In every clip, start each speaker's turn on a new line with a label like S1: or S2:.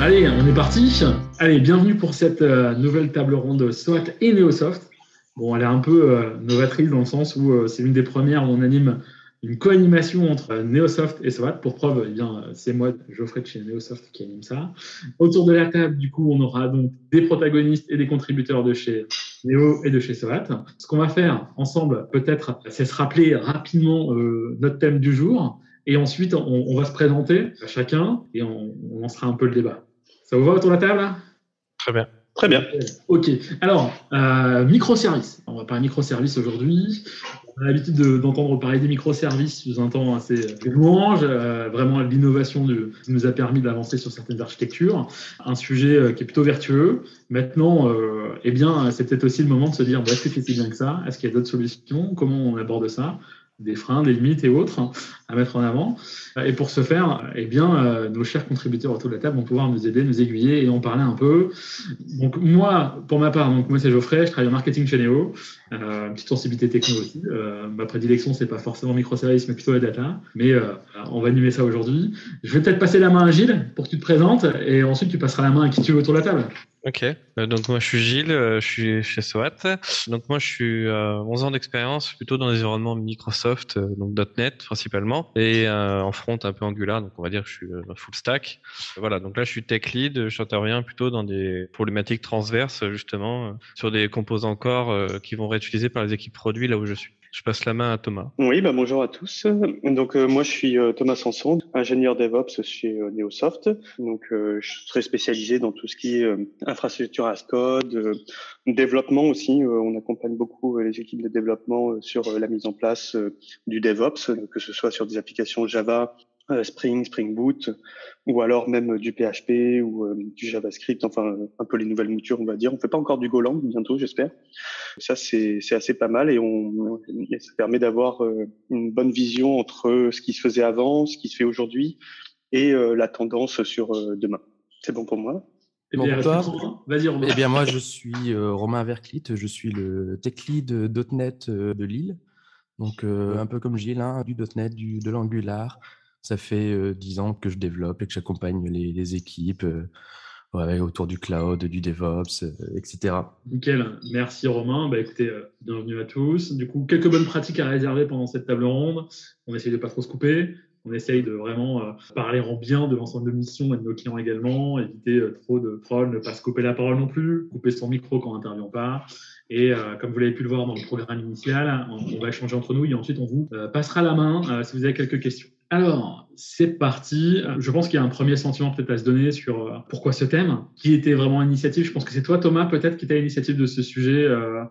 S1: Allez, on est parti. Allez, bienvenue pour cette euh, nouvelle table ronde SWAT et Neosoft. Bon, elle est un peu euh, novatrice dans le sens où euh, c'est une des premières où on anime une co-animation entre Neosoft et SWAT. Pour preuve, eh bien, c'est moi, Geoffrey de chez Neosoft, qui anime ça. Autour de la table, du coup, on aura donc des protagonistes et des contributeurs de chez Neo et de chez SWAT. Ce qu'on va faire ensemble, peut-être, c'est se rappeler rapidement notre thème du jour. Et ensuite, on, on, va se présenter à chacun et on, on, lancera un peu le débat. Ça vous va autour de la table
S2: Très bien.
S3: Très bien.
S1: Ok. Alors, euh, microservices. On va parler microservices aujourd'hui. On a l'habitude d'entendre parler des microservices sous un temps assez louange, euh, vraiment l'innovation qui nous a permis d'avancer sur certaines architectures. Un sujet euh, qui est plutôt vertueux. Maintenant, euh, eh bien, c'est peut-être aussi le moment de se dire, bah, est-ce que c'est si bien que ça? Est-ce qu'il y a d'autres solutions? Comment on aborde ça? Des freins, des limites et autres hein, à mettre en avant. Et pour ce faire, eh bien, euh, nos chers contributeurs autour de la table vont pouvoir nous aider, nous aiguiller et en parler un peu. Donc moi, pour ma part, donc moi c'est Geoffrey, je travaille en marketing chez Neo, euh, petite sensibilité techno aussi. Euh, ma prédilection c'est pas forcément microservices, mais plutôt la data. Mais euh, on va animer ça aujourd'hui. Je vais peut-être passer la main à Gilles pour que tu te présentes et ensuite tu passeras la main à qui tu veux autour de la table.
S2: Ok, euh, donc moi je suis Gilles, euh, je suis chez SOAT. Donc moi je suis euh, 11 ans d'expérience plutôt dans l'environnement Microsoft, euh, donc .NET principalement, et en front un peu Angular, donc on va dire que je suis full stack. Voilà, donc là je suis tech lead, j'interviens plutôt dans des problématiques transverses justement sur des composants corps qui vont être utilisés par les équipes produits là où je suis. Je passe la main à Thomas.
S3: Oui, bah bonjour à tous. Donc euh, moi je suis euh, Thomas Sanson, ingénieur DevOps chez euh, Neosoft. Donc je suis très spécialisé dans tout ce qui est infrastructure as code, développement aussi. on accompagne beaucoup les équipes de développement sur la mise en place du DevOps, que ce soit sur des applications Java, euh, Spring, Spring Boot, ou alors même du PHP ou euh, du JavaScript, enfin un peu les nouvelles moutures, on va dire. On fait pas encore du Golang bientôt, j'espère. Ça, c'est assez pas mal et on, ça permet d'avoir euh, une bonne vision entre ce qui se faisait avant, ce qui se fait aujourd'hui et la tendance sur demain. C'est bon pour moi.
S4: Eh bien, Vas-y, Romain. Eh bien, moi, je suis Romain Verclit, je suis le tech lead .NET de Lille. Donc, un peu comme Gilles, hein, du .NET, du, de l'Angular, ça fait dix ans que je développe et que j'accompagne les, équipes autour du cloud, du DevOps, etc.
S1: Nickel. Merci Romain. Bah, écoutez, bienvenue à tous. Du coup, quelques bonnes pratiques à réserver pendant cette table ronde. On essaye de pas trop se couper. On essaye de vraiment parler en bien de l'ensemble de missions et de nos clients également, éviter trop de trolls, ne pas se couper la parole non plus, couper son micro quand on n'intervient pas. Et comme vous l'avez pu le voir dans le programme initial, on, va échanger entre nous et ensuite on vous passera la main si vous avez quelques questions. Alors, c'est parti. Je pense qu'il y a un premier sentiment peut-être à se donner sur euh, pourquoi ce thème, qui était vraiment initiative. Je pense que c'est toi, Thomas, peut-être, qui était à l'initiative de ce sujet. Euh,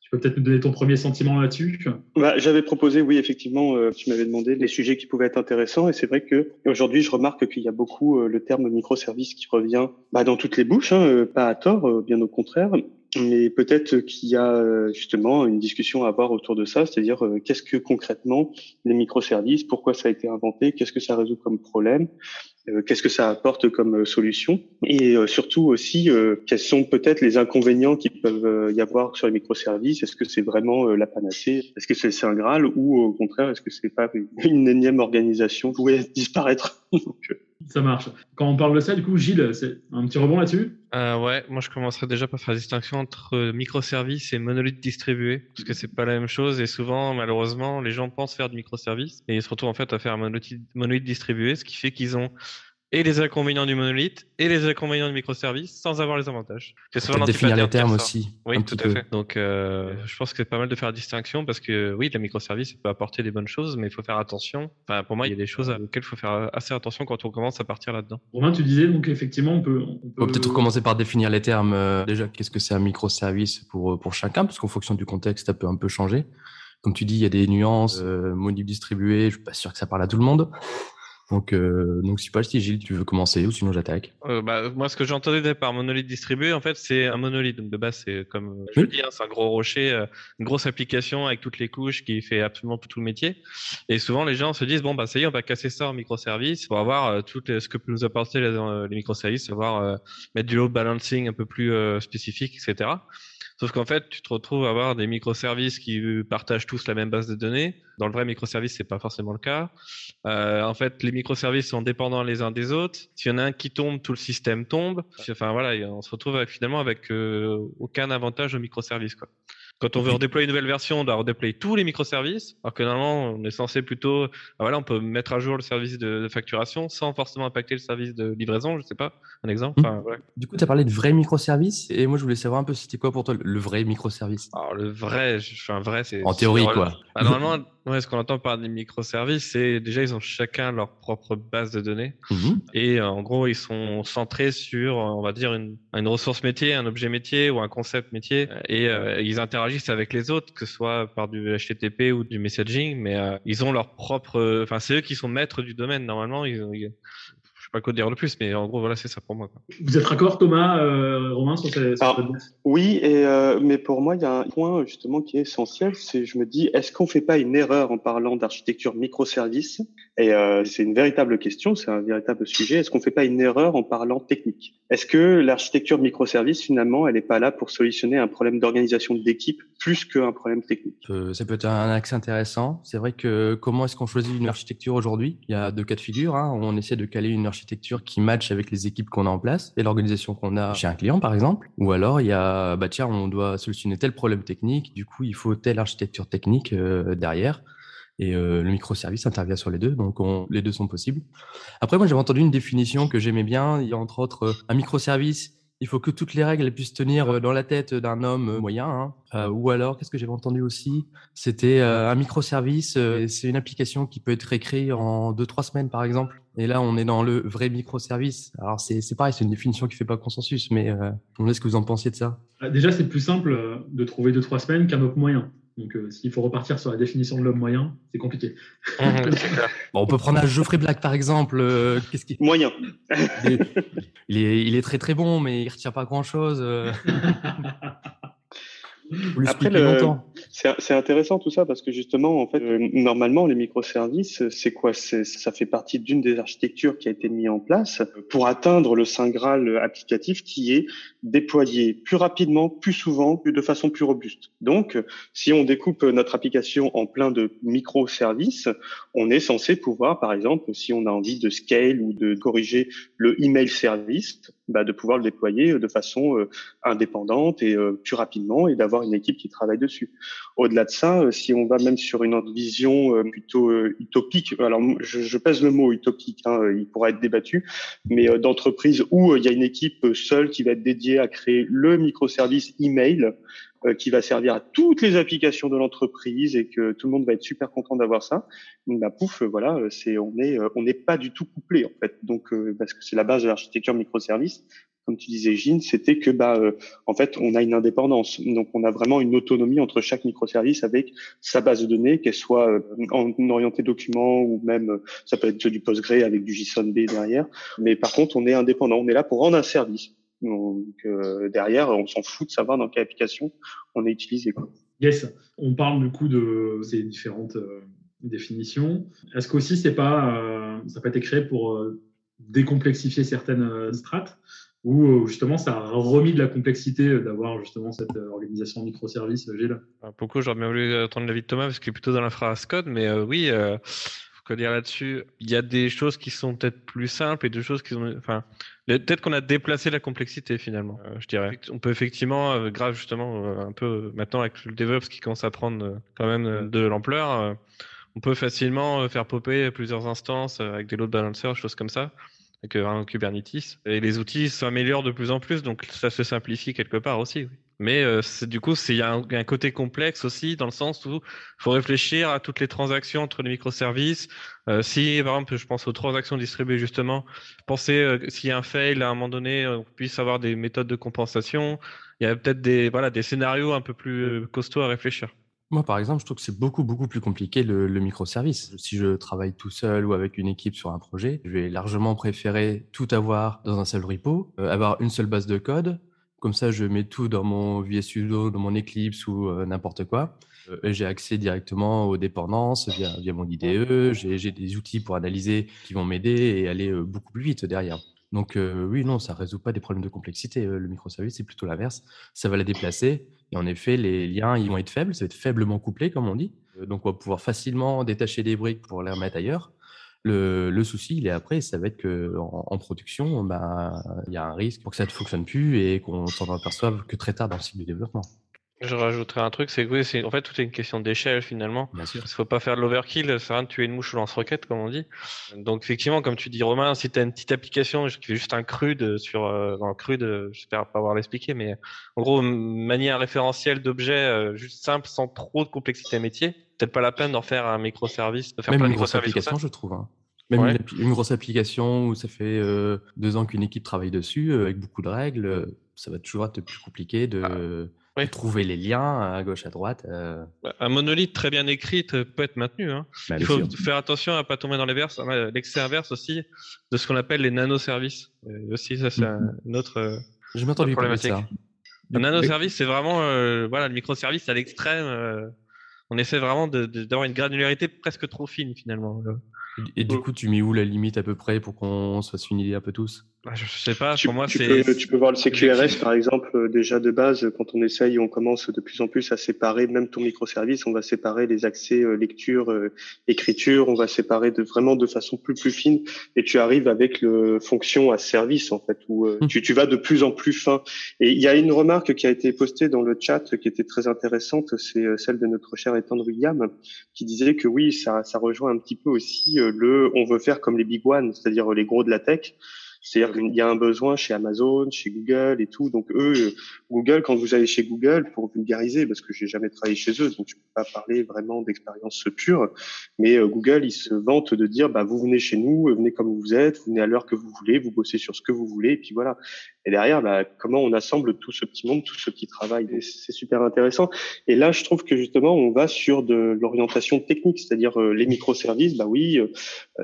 S1: tu peux peut-être nous donner ton premier sentiment là-dessus?
S3: Bah, J'avais proposé, oui, effectivement, euh, tu m'avais demandé des sujets qui pouvaient être intéressants. Et c'est vrai que aujourd'hui, je remarque qu'il y a beaucoup le terme microservice qui revient bah, dans toutes les bouches, hein, pas à tort, bien au contraire. Mais peut-être qu'il y a euh, justement une discussion à avoir autour de ça, c'est-à-dire euh, qu'est-ce que concrètement les microservices, pourquoi ça a été inventé, qu'est-ce que ça résout comme problème, euh, qu'est-ce que ça apporte comme solution, et surtout aussi quels sont peut-être les inconvénients qui peuvent y avoir sur les microservices. Est-ce que c'est vraiment la panacée Est-ce que c'est un graal ou au contraire est-ce que c'est pas une énième organisation qui pourrait disparaître
S1: Ça marche. Quand on parle de ça, du coup, Gilles, c'est un petit rebond là-dessus?
S2: Euh, Ouais, moi je commencerai déjà par faire la distinction entre microservices et monolithes distribués, parce que c'est pas la même chose et souvent, malheureusement, les gens pensent faire du microservice et ils se retrouvent en fait à faire un monolithe, distribué, ce qui fait qu'ils ont et les inconvénients du monolithe et les inconvénients du microservice sans avoir les avantages.
S4: C'est souvent définir les termes aussi.
S2: Oui, tout à fait. Donc, euh, je pense que c'est pas mal de faire la distinction parce que oui, la microservice peut apporter des bonnes choses, mais il faut faire attention. Enfin, pour moi, il y a des choses auxquelles il faut faire assez attention quand on commence à partir là-dedans.
S1: Romain, tu disais donc effectivement, on peut. On
S4: peut... peut-être commencer par définir les termes. Euh, déjà, qu'est-ce que c'est un microservice pour pour chacun, parce qu'en fonction du contexte, ça peut un peu changer. Comme tu dis, il y a des nuances, euh, distribué. distribués. Je suis pas sûr que ça parle à tout le monde. Donc, euh, donc si pas si Gilles, tu veux commencer ou sinon j'attaque.
S2: Euh, bah, moi, ce que j'entendais par monolithe distribué, en fait, c'est un monolithe. Donc de base, c'est comme je dis, hein, c'est un gros rocher, euh, une grosse application avec toutes les couches qui fait absolument tout le métier. Et souvent, les gens se disent bon bah ça y est, on va casser ça en microservices pour avoir euh, tout ce que peut nous apporter les, les microservices, savoir mettre du load balancing un peu plus spécifique, etc. Sauf qu'en fait, tu te retrouves à avoir des microservices qui partagent tous la même base de données. Dans le vrai microservice, c'est pas forcément le cas. Euh, en fait, les microservices sont dépendants les uns des autres. S'il y en a un qui tombe, tout le système tombe. Enfin voilà, on se retrouve finalement avec euh, aucun avantage au microservice. Quoi. Quand on veut redéployer une nouvelle version, on doit redéployer tous les microservices, alors que normalement, on est censé plutôt, ah, voilà, on peut mettre à jour le service de, facturation sans forcément impacter le service de livraison, je sais pas, un exemple. Mmh.
S4: Du coup, tu as parlé de vrais microservices, et moi, je voulais savoir un peu, c'était quoi pour toi le vrai microservice?
S2: Alors, le vrai, un vrai, c'est.
S4: En théorie, quoi.
S2: Ah, normalement, Ouais, ce qu'on entend par des microservices, c'est déjà ils ont chacun leur propre base de données mhm. et euh, en gros ils sont centrés sur, on va dire une, une, ressource métier, un objet métier ou un concept métier et euh, ils interagissent avec les autres, que ce soit par du HTTP ou du messaging, mais euh, ils ont leur propre, enfin c'est eux qui sont maîtres du domaine normalement. Pas quoi dire le plus, mais en gros, voilà, c'est ça pour moi.
S1: Vous êtes d'accord, Thomas, euh, Romain, sur, ces,
S3: Oui, et, euh, mais pour moi, il y a un point justement qui est essentiel, c'est je me dis, est-ce qu'on fait pas une erreur en parlant d'architecture microservice Et euh, c'est une véritable question, c'est un véritable sujet. Est-ce qu'on fait pas une erreur en parlant technique? Est-ce que l'architecture microservice, finalement, elle n'est pas là pour solutionner un problème d'organisation d'équipe plus qu'un problème technique
S4: Ça peut être un axe intéressant. C'est vrai que comment est-ce qu'on choisit une architecture aujourd'hui? Il y a deux cas de figure. Hein. On essaie de caler une architecture qui match avec les équipes qu'on a en place et l'organisation qu'on a chez un client, par exemple. Ou alors, il y a, bah tiens, on doit solutionner tel problème technique, du coup, il faut telle architecture technique euh, derrière. Et euh, le microservice intervient sur les deux, donc les deux sont possibles. Après, moi, j'avais entendu une définition que j'aimais bien. Il y a entre autres un microservice il faut que toutes les règles puissent tenir euh, dans la tête d'un homme euh, moyen. Hein. Euh, ou alors, qu'est-ce que j'avais entendu aussi? C'était un microservice. c'est une application qui peut être écrite en deux trois semaines, par exemple. Et là, on est dans le vrai microservice. Alors, c'est pareil, c'est une définition qui fait pas consensus, mais on ce que vous en pensiez de ça?
S1: Déjà, c'est plus simple de trouver deux trois semaines qu'un homme moyen. Donc, euh, s'il faut repartir sur la définition de l'homme moyen, c'est compliqué.
S4: Mhm, on peut prendre un Geoffrey Black, par exemple. Euh,
S3: qu'est-ce qui... Moyen.
S4: il, est, il, est, très très bon, mais il ne retient pas grand-chose.
S3: Après, c'est intéressant tout ça parce que justement, en fait, euh, normalement, les microservices, c'est quoi? Ça fait partie d'une des architectures qui a été mise en place pour atteindre le saint graal applicatif qui est déployé plus rapidement, plus souvent, de façon plus robuste. Donc, si on découpe notre application en plein de microservices, on est censé pouvoir, par exemple, si on a envie de scale ou de corriger le email service, bah, de pouvoir le déployer de façon euh, indépendante et euh, plus rapidement et d'avoir une équipe qui travaille dessus. Au-delà de ça, euh, si on va même sur une vision plutôt utopique, alors je, je, pèse le mot utopique, hein, il pourra être débattu, mais d'entreprise où il y a une équipe seule qui va être dédiée à créer le microservice email qui va servir à toutes les applications de l'entreprise et que tout le monde va être super content d'avoir ça. Bah pouf, voilà, c'est on est on n'est pas du tout couplé en fait. Donc parce que c'est la base de l'architecture microservice comme tu disais, Gilles, c'était que bah euh, en fait on a une indépendance, donc on a vraiment une autonomie entre chaque microservice avec sa base de données, qu'elle soit euh, en orienté document ou même euh, ça peut être du PostgreSQL avec du JSON-B derrière, mais par contre on est indépendant, on est là pour rendre un service. Donc derrière, on s'en fout de savoir dans quelle application on est utilisé. Quoi.
S1: Yes, on parle du coup de ces différentes définitions. Est-ce qu'aussi c'est pas ça peut être créé pour décomplexifier certaines strates euh, justement ça a remis de la complexité euh, d'avoir justement cette euh, organisation microservice Gilles?
S2: Pourquoi j'aurais bien voulu entendre l'avis de Thomas parce qu'il est plutôt dans l'infra code, mais oui, euh, quoi dire là-dessus Il y a des choses qui sont peut-être plus simples et des choses qui sont, enfin, peut-être qu'on a déplacé la complexité finalement, je dirais. On peut effectivement, grâce justement un peu maintenant avec le DevOps qui commence à prendre quand même de l'ampleur, on peut facilement faire popper plusieurs instances avec des load balancers, choses comme ça avec un Kubernetes. Et les outils s'améliorent de plus en plus, donc ça se simplifie quelque part aussi. Mais euh, du coup, il y a un, côté complexe aussi, dans le sens où il faut réfléchir à toutes les transactions entre les microservices. Euh, si, par exemple, je pense aux transactions distribuées, justement, penser euh, s'il y a un fail, à un moment donné, on puisse avoir des méthodes de compensation. Il y a peut-être des, voilà, des scénarios un peu plus costauds à réfléchir.
S4: Moi, par exemple, je trouve que c'est beaucoup, beaucoup plus compliqué le, microservice. Si je travaille tout seul ou avec une équipe sur un projet, je vais largement préférer tout avoir dans un seul repo, euh, avoir une seule base de code. Comme ça, je mets tout dans mon VS Studio, dans mon Eclipse ou euh, n'importe quoi. Euh, j'ai accès directement aux dépendances via, via mon IDE. J'ai des outils pour analyser qui vont m'aider et aller beaucoup plus vite derrière. Donc oui, non, ça résout pas des problèmes de complexité. le microservice, c'est plutôt l'inverse. Ça va la déplacer. Et en effet, les liens, ils vont être faibles. Ça va être faiblement couplé, comme on dit. donc on va pouvoir facilement détacher des briques pour les remettre ailleurs. Le, souci, il est après, ça va être qu'en en, production, bah, il y a un risque pour que ça ne fonctionne plus et qu'on s'en aperçoive que très tard dans le cycle de développement.
S2: Je rajouterais un truc, c'est que oui, c'est en fait tout est une question d'échelle finalement. Bien sûr. Il faut pas faire de l'overkill, c'est rien de tuer une mouche au lance-roquette comme on dit. Donc effectivement, comme tu dis Romain, si tu as une petite application qui fait juste un crude sur euh, dans le crude, j'espère pas avoir l'expliqué, mais en gros manière référentielle d'objet euh, juste simple sans trop de complexité métier, peut-être pas la peine d'en faire un microservice, de faire
S4: Même une grosse application, je trouve. Hein. Même une, grosse application où ça fait euh, deux ans qu'une équipe travaille dessus avec beaucoup de règles, ça va toujours être plus compliqué de. Ah trouver les liens à gauche, à droite. Euh.
S2: Bah, un monolithe très bien écrit peut être maintenu. Hein. Bah, Il faut faire attention à pas tomber dans l'excès inverse aussi de ce qu'on appelle les nanoservices. aussi, ça, c'est mm-hmm. une autre, euh,
S4: Je m'attendais problématique. Ça.
S2: Un nanoservice, c'est vraiment euh, voilà, le microservice à l'extrême. on essaie vraiment d'avoir une granularité presque trop fine finalement.
S4: Et du coup, tu mets où la limite à peu près pour qu'on se fasse une idée un peu tous?
S2: Bah, je sais pas, pour moi,
S3: c'est. Tu peux voir le CQRS, par exemple, euh, déjà de base, quand on essaye, on commence de plus en plus à séparer même ton microservice, on va séparer les accès euh, lecture, euh, écriture, on va séparer de vraiment de façon plus plus fine, et tu arrives avec le fonction à service, en fait, où hum. tu, tu vas de plus en plus fin. Et il y a une remarque qui a été postée dans le chat qui était très intéressante, c'est celle de notre cher Ethan William, qui disait que oui, ça, ça rejoint un petit peu aussi on veut faire comme les big ones, c'est-à-dire les gros de la tech. C'est-à-dire qu'il y a un besoin chez Amazon, chez Google et tout. Donc eux, Google, quand vous allez chez Google, pour vulgariser, parce que j'ai jamais travaillé chez eux, donc je peux pas parler vraiment d'expérience pure, mais euh, Google, ils se vantent de dire, bah vous venez chez nous, venez comme vous êtes, vous venez à l'heure que vous voulez, vous bossez sur ce que vous voulez, et puis voilà. Et derrière, bah, comment on assemble tout ce petit monde, tout ce petit travail, c'est super intéressant. Et là, je trouve que justement, on va sur de l'orientation technique, c'est-à-dire euh, les microservices. Bah oui,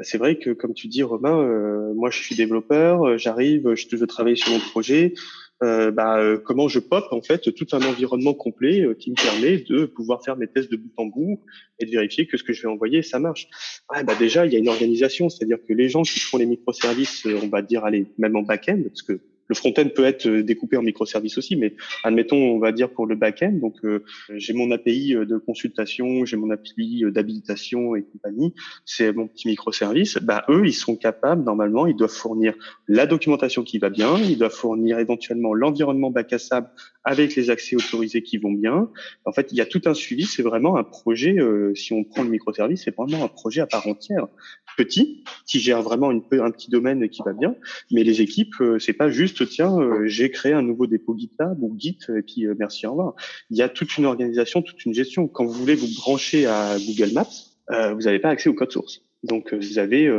S3: c'est vrai que comme tu dis, Romain, moi je suis développeur euh, j'arrive, je veux travailler sur mon projet. Euh, bah, euh, comment je pop en fait tout un environnement complet qui me permet de pouvoir faire mes tests de bout en bout et de vérifier que ce que je vais envoyer ça marche. Ouais, bah déjà il y a une organisation, c'est-à-dire que les gens qui font les microservices, on va dire allez même en back-end parce que le front-end peut être euh, découpé en microservices aussi, mais admettons, on va dire pour le back-end. Donc, euh, j'ai mon API euh, de consultation, j'ai mon API d'habilitation et compagnie. C'est mon petit microservice. Bah, eux, ils sont capables, normalement, ils doivent fournir la documentation qui va bien, ils doivent fournir éventuellement l'environnement bac à sable avec les accès autorisés qui vont bien. En fait, il y a tout un suivi. C'est vraiment un projet. si on prend le microservice, c'est vraiment un projet à part entière, petit, qui gère vraiment un petit domaine qui va bien. Mais les équipes, c'est pas juste tiens, euh, j'ai créé un nouveau dépôt GitLab ou Git, et puis euh, merci, au revoir. Il y a toute une organisation, toute une gestion. Quand vous voulez vous brancher à Google Maps, euh, vous n'avez pas accès au code source. Donc vous avez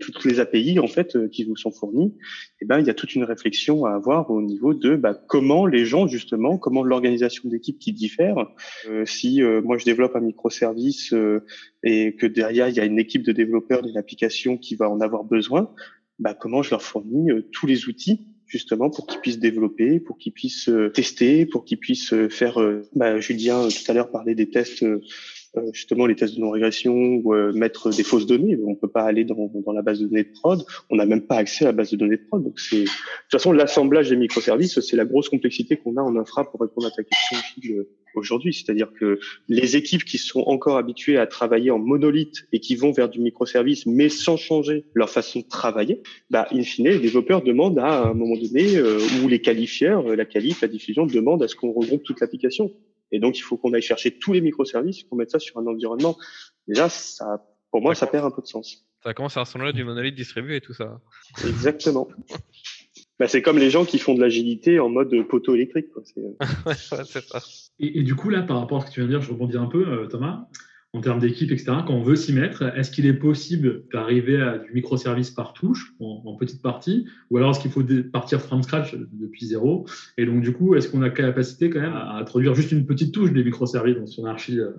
S3: toutes les API en fait qui vous sont fournies. Et eh ben il y a toute une réflexion à avoir au niveau de bah, comment les gens justement, comment l'organisation d'équipe qui diffère. si moi je développe un microservice et que derrière il y a une équipe de développeurs d'une application qui va en avoir besoin, bah, comment je leur fournis tous les outils justement pour qu'ils puissent développer, pour qu'ils puissent euh, tester, pour qu'ils puissent euh, faire. Euh, bah, Julien tout à l'heure parlait des tests justement les tests de non-régression ou euh, mettre des fausses données. On peut pas aller dans, dans la base de données de prod. On n'a même pas accès à la base de données de prod. Donc c'est de toute façon l'assemblage des microservices, c'est la grosse complexité qu'on a en infra pour répondre à ta question aujourd'hui. C'est-à-dire que les équipes qui sont encore habituées à travailler en monolithe et qui vont vers du microservice, mais sans changer leur façon de travailler, bah, in fine, les développeurs demandent à, un moment donné, euh, ou les qualifieurs, la qualif, la diffusion, demandent à ce qu'on regroupe toute l'application. Et donc, il faut qu'on aille chercher tous les microservices, qu'on mette ça sur un environnement. Déjà, ça, pour moi, ça perd un peu de sens.
S2: Ça commence à ressembler à du monolithe distribué et tout ça.
S3: Exactement. bah, c'est comme les gens qui font de l'agilité en mode poteau électrique. Quoi.
S1: Euh, ça. Et, et, du coup, là, par rapport à ce que tu viens de dire, je rebondis un peu, euh, Thomas en termes d'équipe, etc., quand on veut s'y mettre, est-ce qu'il est possible d'arriver à du microservice par touche, en, petite partie, ou alors est-ce qu'il faut partir from scratch depuis zéro? Et donc, du coup, est-ce qu'on a capacité quand même à introduire juste une petite touche des microservices dans son archi euh,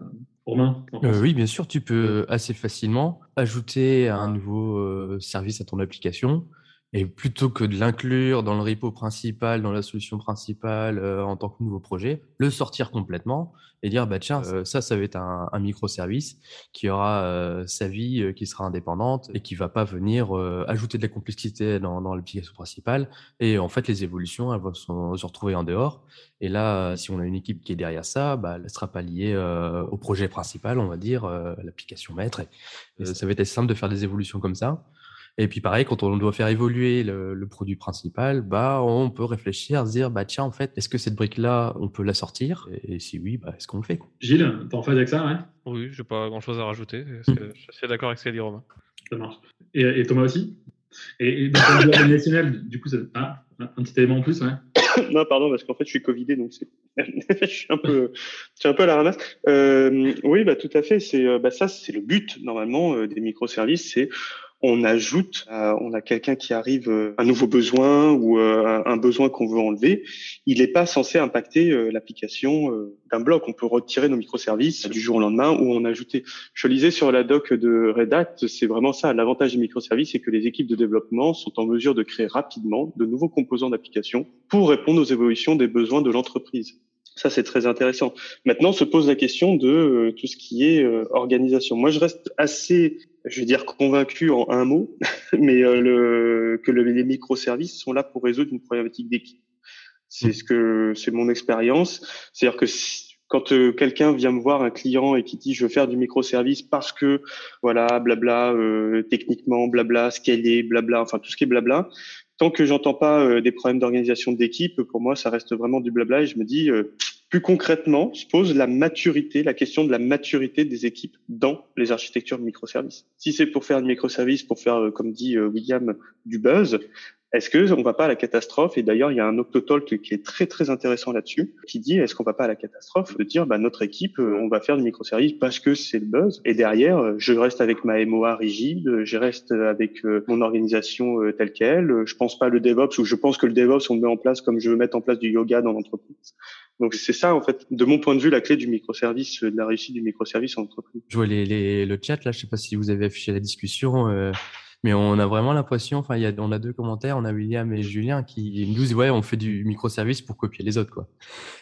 S1: Romain?
S4: Euh, Oui, bien sûr, tu peux assez facilement ajouter un nouveau euh, service à ton application Et plutôt que de l'inclure dans le repo principal, dans la solution principale euh, en tant que nouveau projet, le sortir complètement et dire bah tiens euh, ça ça va être un, un microservice qui aura euh, sa vie qui sera indépendante et qui va pas venir ajouter de la complexité dans, dans l'application principale. Et en fait les évolutions elles vont se retrouver en dehors. Et là si on a une équipe qui est derrière ça bah elle sera pas liée au projet principal on va dire l'application maître. Et, ça va être assez simple de faire des évolutions comme ça et puis pareil, quand on doit faire évoluer le, produit principal, bah on peut réfléchir, se dire bah tiens en fait, est-ce que cette brique là, on peut la sortir? Et, si oui, bah est-ce qu'on le fait
S1: Gilles, t'es en phase avec ça, ouais?
S2: Oui, j'ai pas grand-chose à rajouter. Hmm. Je suis d'accord avec ce qu'a dit Romain.
S1: Ça marche. Et, Thomas aussi? Et, dans le organisationnel, du coup, ça... ah, un petit élément en plus, ouais
S3: non, pardon, parce qu'en fait, je suis Covidé, donc je suis un peu, je suis un peu à la ramasse. Euh, oui, bah tout à fait. C'est, euh, bah ça, c'est le but normalement euh, des microservices, c'est on ajoute, euh, on a quelqu'un qui arrive, euh, un nouveau besoin ou euh, un besoin qu'on veut enlever, il n'est pas censé impacter l'application d'un bloc. On peut retirer nos microservices du jour au lendemain ou en ajouter. Je lisais sur la doc de Red Hat, c'est vraiment ça. L'avantage des microservices, c'est que les équipes de développement sont en mesure de créer rapidement de nouveaux composants d'application pour répondre aux évolutions des besoins de l'entreprise. Ça, c'est très intéressant. Maintenant, se pose la question de tout ce qui est organisation. Moi, je reste assez je vais dire convaincu en un mot, mais euh, que le, les microservices sont là pour résoudre une problématique d'équipe. C'est ce que c'est mon expérience. C'est-à-dire que quand euh, quelqu'un vient me voir, un client, et qui dit je veux faire du microservice parce que voilà, blabla, euh, techniquement, blabla, scaler, blabla, enfin tout ce qui est blabla. Tant que j'entends pas des problèmes d'organisation d'équipe, pour moi, ça reste vraiment du blabla. Et je me dis, plus concrètement, se pose la maturité, la question de la maturité des équipes dans les architectures microservices. Si c'est pour faire du microservice, pour faire, euh, comme dit euh, William, du buzz, est-ce que on va pas à la catastrophe? Et d'ailleurs, il y a un Octotalk qui est très très intéressant là-dessus, qui dit est-ce qu'on va pas à la catastrophe? De dire bah notre équipe, euh, on va faire du microservice parce que c'est le buzz. Et derrière, je reste avec ma MOA rigide, je reste avec mon organisation telle quelle. Je pense pas le DevOps ou je pense que le DevOps on le met en place comme je veux mettre en place du yoga dans l'entreprise. Donc c'est ça en fait, de mon point de vue, la clé du microservice, de la réussite du microservice en entreprise.
S4: Je vois les, les, le chat là, je sais pas si vous avez affiché la discussion. Euh, mais on a vraiment l'impression, enfin, on a deux commentaires, on a William et Julien qui nous disent, ouais, on fait du microservice pour copier les autres, quoi.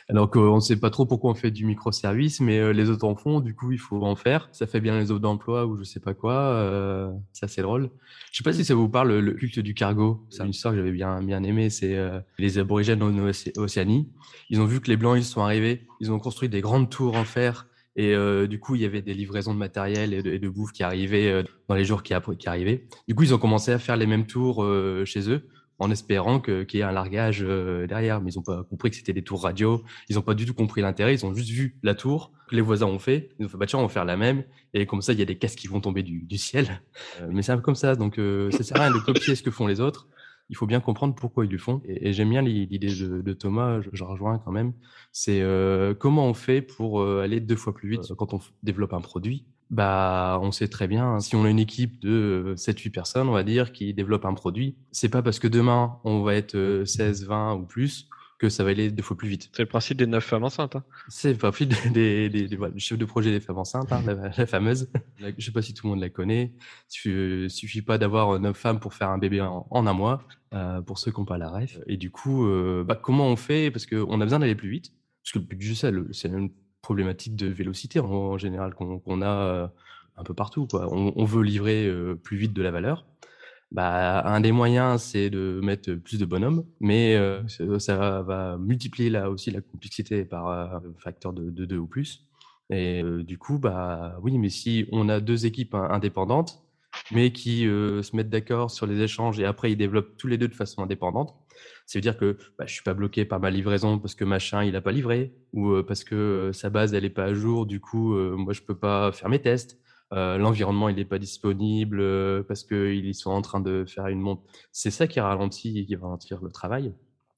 S4: Donc, on ne sait pas trop pourquoi on fait du microservice, mais euh, les autres en font, du coup, il faut en faire. Ça fait bien les offres d'emploi ou je sais pas quoi. Euh, ça, c'est drôle. Je sais pas si ça vous parle, le culte du cargo. C'est une histoire que j'avais bien, bien aimé. C'est euh, les aborigènes en Océanie. Ils ont vu que les Blancs, ils sont arrivés. Ils ont construit des grandes tours en fer et euh, du coup, il y avait des livraisons de matériel et de, bouffe qui arrivaient euh, dans les jours qui, arrivaient. Du coup, ils ont commencé à faire les mêmes tours euh, chez eux en espérant qu'il y ait un largage derrière. Mais ils n'ont pas compris que c'était des tours radio. Ils n'ont pas du tout compris l'intérêt. Ils ont juste vu la tour que les voisins ont fait. Ils ont fait, bah tiens, on va faire la même. Et comme ça, il y a des casques qui vont tomber du, du ciel. mais c'est un peu comme ça. Donc, ça sert à rien de copier ce que font les autres il faut bien comprendre pourquoi ils le font. Et, j'aime bien l'idée de, Thomas, je, rejoins quand même. C'est euh, comment on fait pour euh, aller deux fois plus vite? Quand on développe un produit. Bah, on sait très bien, si on a une équipe de 7-8 personnes, on va dire, qui développe un produit, c'est pas parce que demain on va être 16, 20 ou plus que ça va aller deux fois plus vite.
S2: C'est le principe des neuf femmes enceintes. Hein.
S4: C'est le principe des, des, des, chefs de projet des femmes enceintes, hein, la, fameuse. Je je sais pas si tout le monde la connaît. Il suffit pas d'avoir neuf femmes pour faire un bébé en, un mois, euh, pour ceux qui n'ont pas la ref. Et du coup, euh, bah, comment on fait? Parce qu'on a besoin d'aller plus vite. Parce que le but du jeu, c'est une problématique de vélocité en, général qu'on a euh, un peu partout. Quoi. On, on veut livrer plus vite de la valeur bah, un des moyens, c'est de mettre plus de bonhommes, mais euh, ça va multiplier là aussi la complexité par un facteur de, deux ou plus. Et euh, du coup, bah oui, mais si on a deux équipes indépendantes, mais qui euh, se mettent d'accord sur les échanges et après ils développent tous les deux de façon indépendante, ça veut dire que bah, je suis pas bloqué par ma livraison parce que machin il a pas livré ou parce que sa base elle est pas à jour, du coup moi je peux pas faire mes tests euh, l'environnement il n'est pas disponible euh, parce qu'ils sont en train de faire une monte. C'est ça qui ralentit et qui va ralentir le travail.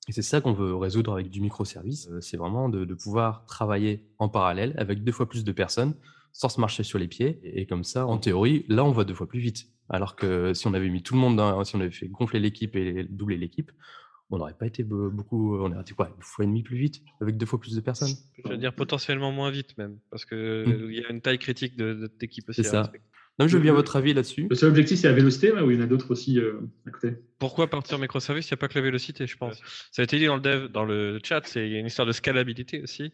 S4: Et c'est ça qu'on veut résoudre avec du microservice. Euh, c'est vraiment de, pouvoir travailler en parallèle avec deux fois plus de personnes sans se marcher sur les pieds. Et, comme ça, en théorie, là, on va deux fois plus vite. Alors que si on avait mis tout le monde, dans, si on avait fait gonfler l'équipe et doubler l'équipe, on n'aurait pas été beaucoup, on aurait été quoi, une fois et demi plus vite, avec deux fois plus de personnes.
S2: Je veux dire potentiellement moins vite même, parce que mmh. il y a une taille critique de, de équipe aussi.
S4: C'est ça. Non, je veux bien votre avis là-dessus.
S1: Le seul objectif, c'est la vélocité, ou il y en a d'autres aussi à côté
S2: Pourquoi partir microservice? Il n'y a pas que la vélocité, je pense. Ça a été dit dans le dev, dans le chat, il y a une histoire de scalabilité aussi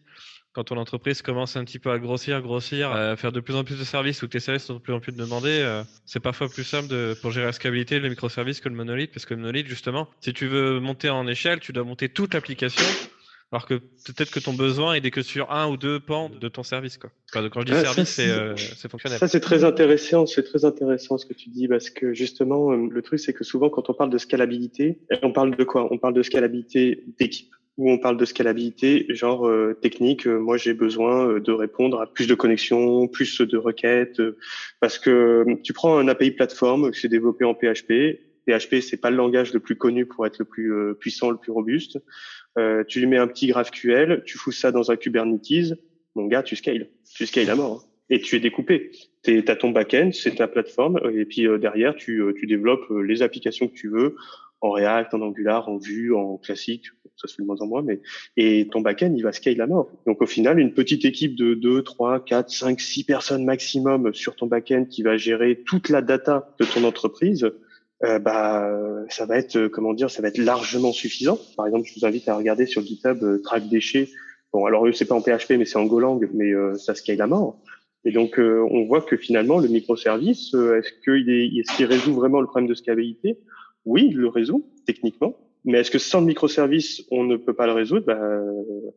S2: quand ton entreprise commence un petit peu à grossir, grossir, à faire de plus en plus de services ou tes services sont de plus en plus demandés, euh, c'est parfois plus simple de, pour gérer la scalabilité le microservice que le monolithe, parce que le monolithe, justement, si tu veux monter en échelle, tu dois monter toute l'application. Alors que peut-être que ton besoin est que sur un ou deux pans de ton service. Quoi. quand je dis service, euh, c'est fonctionnel.
S3: Ça, c'est très intéressant. C'est très intéressant ce que tu dis parce que justement, euh, le truc, c'est que souvent, quand on parle de scalabilité, on parle de quoi? On parle de scalabilité d'équipe où on parle de scalabilité, genre euh, technique. Euh, moi, j'ai besoin euh, de répondre à plus de connexions, plus de requêtes, parce que tu prends un API plateforme qui est développé en PHP. PHP, c'est pas le langage le plus connu pour être le plus puissant, le plus robuste. Tu lui mets un petit GraphQL, tu fous ça dans un Kubernetes, mon gars, tu scales, tu scales à mort. Hein. Et tu es découpé. Tu as ton backend, c'est ta plateforme, et puis derrière, tu, tu développes les applications que tu veux en React, en Angular, en Vue, en classique, ça se fait de moins en moins, mais et ton backend il va scale à mort. Donc au final, une petite équipe de 2, 3, 4, 5, 6 personnes maximum sur ton backend qui va gérer toute la data de ton entreprise, euh, bah ça va être comment dire, ça va être largement suffisant. Par exemple, je vous invite à regarder sur GitHub euh, Track déchets. Bon, alors c'est pas en PHP, mais c'est en Golang, mais euh, ça scale à mort. Et donc, euh, on voit que finalement, le microservice, est-ce qu'il est, est-ce qu'il résout vraiment le problème de scalabilité? Oui, il le résout techniquement, mais est-ce que sans le microservice, on ne peut pas le résoudre? Bah,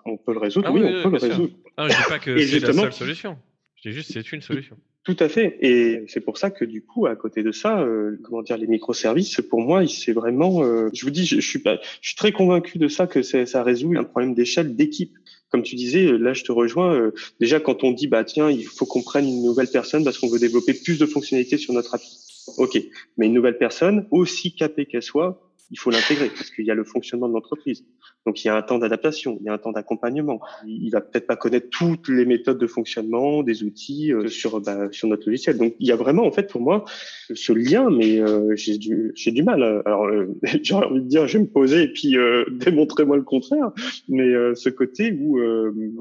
S3: On peut le résoudre, ah oui, on peut le résoudre.
S2: Ah, je dis pas que c'est la seule solution. Je dis juste c'est une solution.
S3: Tout à fait. Et c'est pour ça que du coup, à côté de ça, euh, comment dire, les microservices, pour moi, c'est vraiment. Euh, je vous dis, je, suis pas, je suis très convaincu de ça que ça résout un problème d'échelle d'équipe. Comme tu disais, là, je te rejoins. Euh, déjà, quand on dit, bah tiens, il faut qu'on prenne une nouvelle personne parce qu'on veut développer plus de fonctionnalités sur notre appli. Ok, mais une nouvelle personne, aussi capée qu'elle soit, il faut l'intégrer parce qu'il y a le fonctionnement de l'entreprise. Donc il y a un temps d'adaptation, il y a un temps d'accompagnement. Il, va peut-être pas connaître toutes les méthodes de fonctionnement des outils euh, sur bah, sur notre logiciel. Donc il y a vraiment en fait pour moi ce lien, mais euh, j'ai du j'ai du mal. Alors euh, j'ai envie de dire je vais me poser et puis démontrez-moi le contraire. Mais ce côté où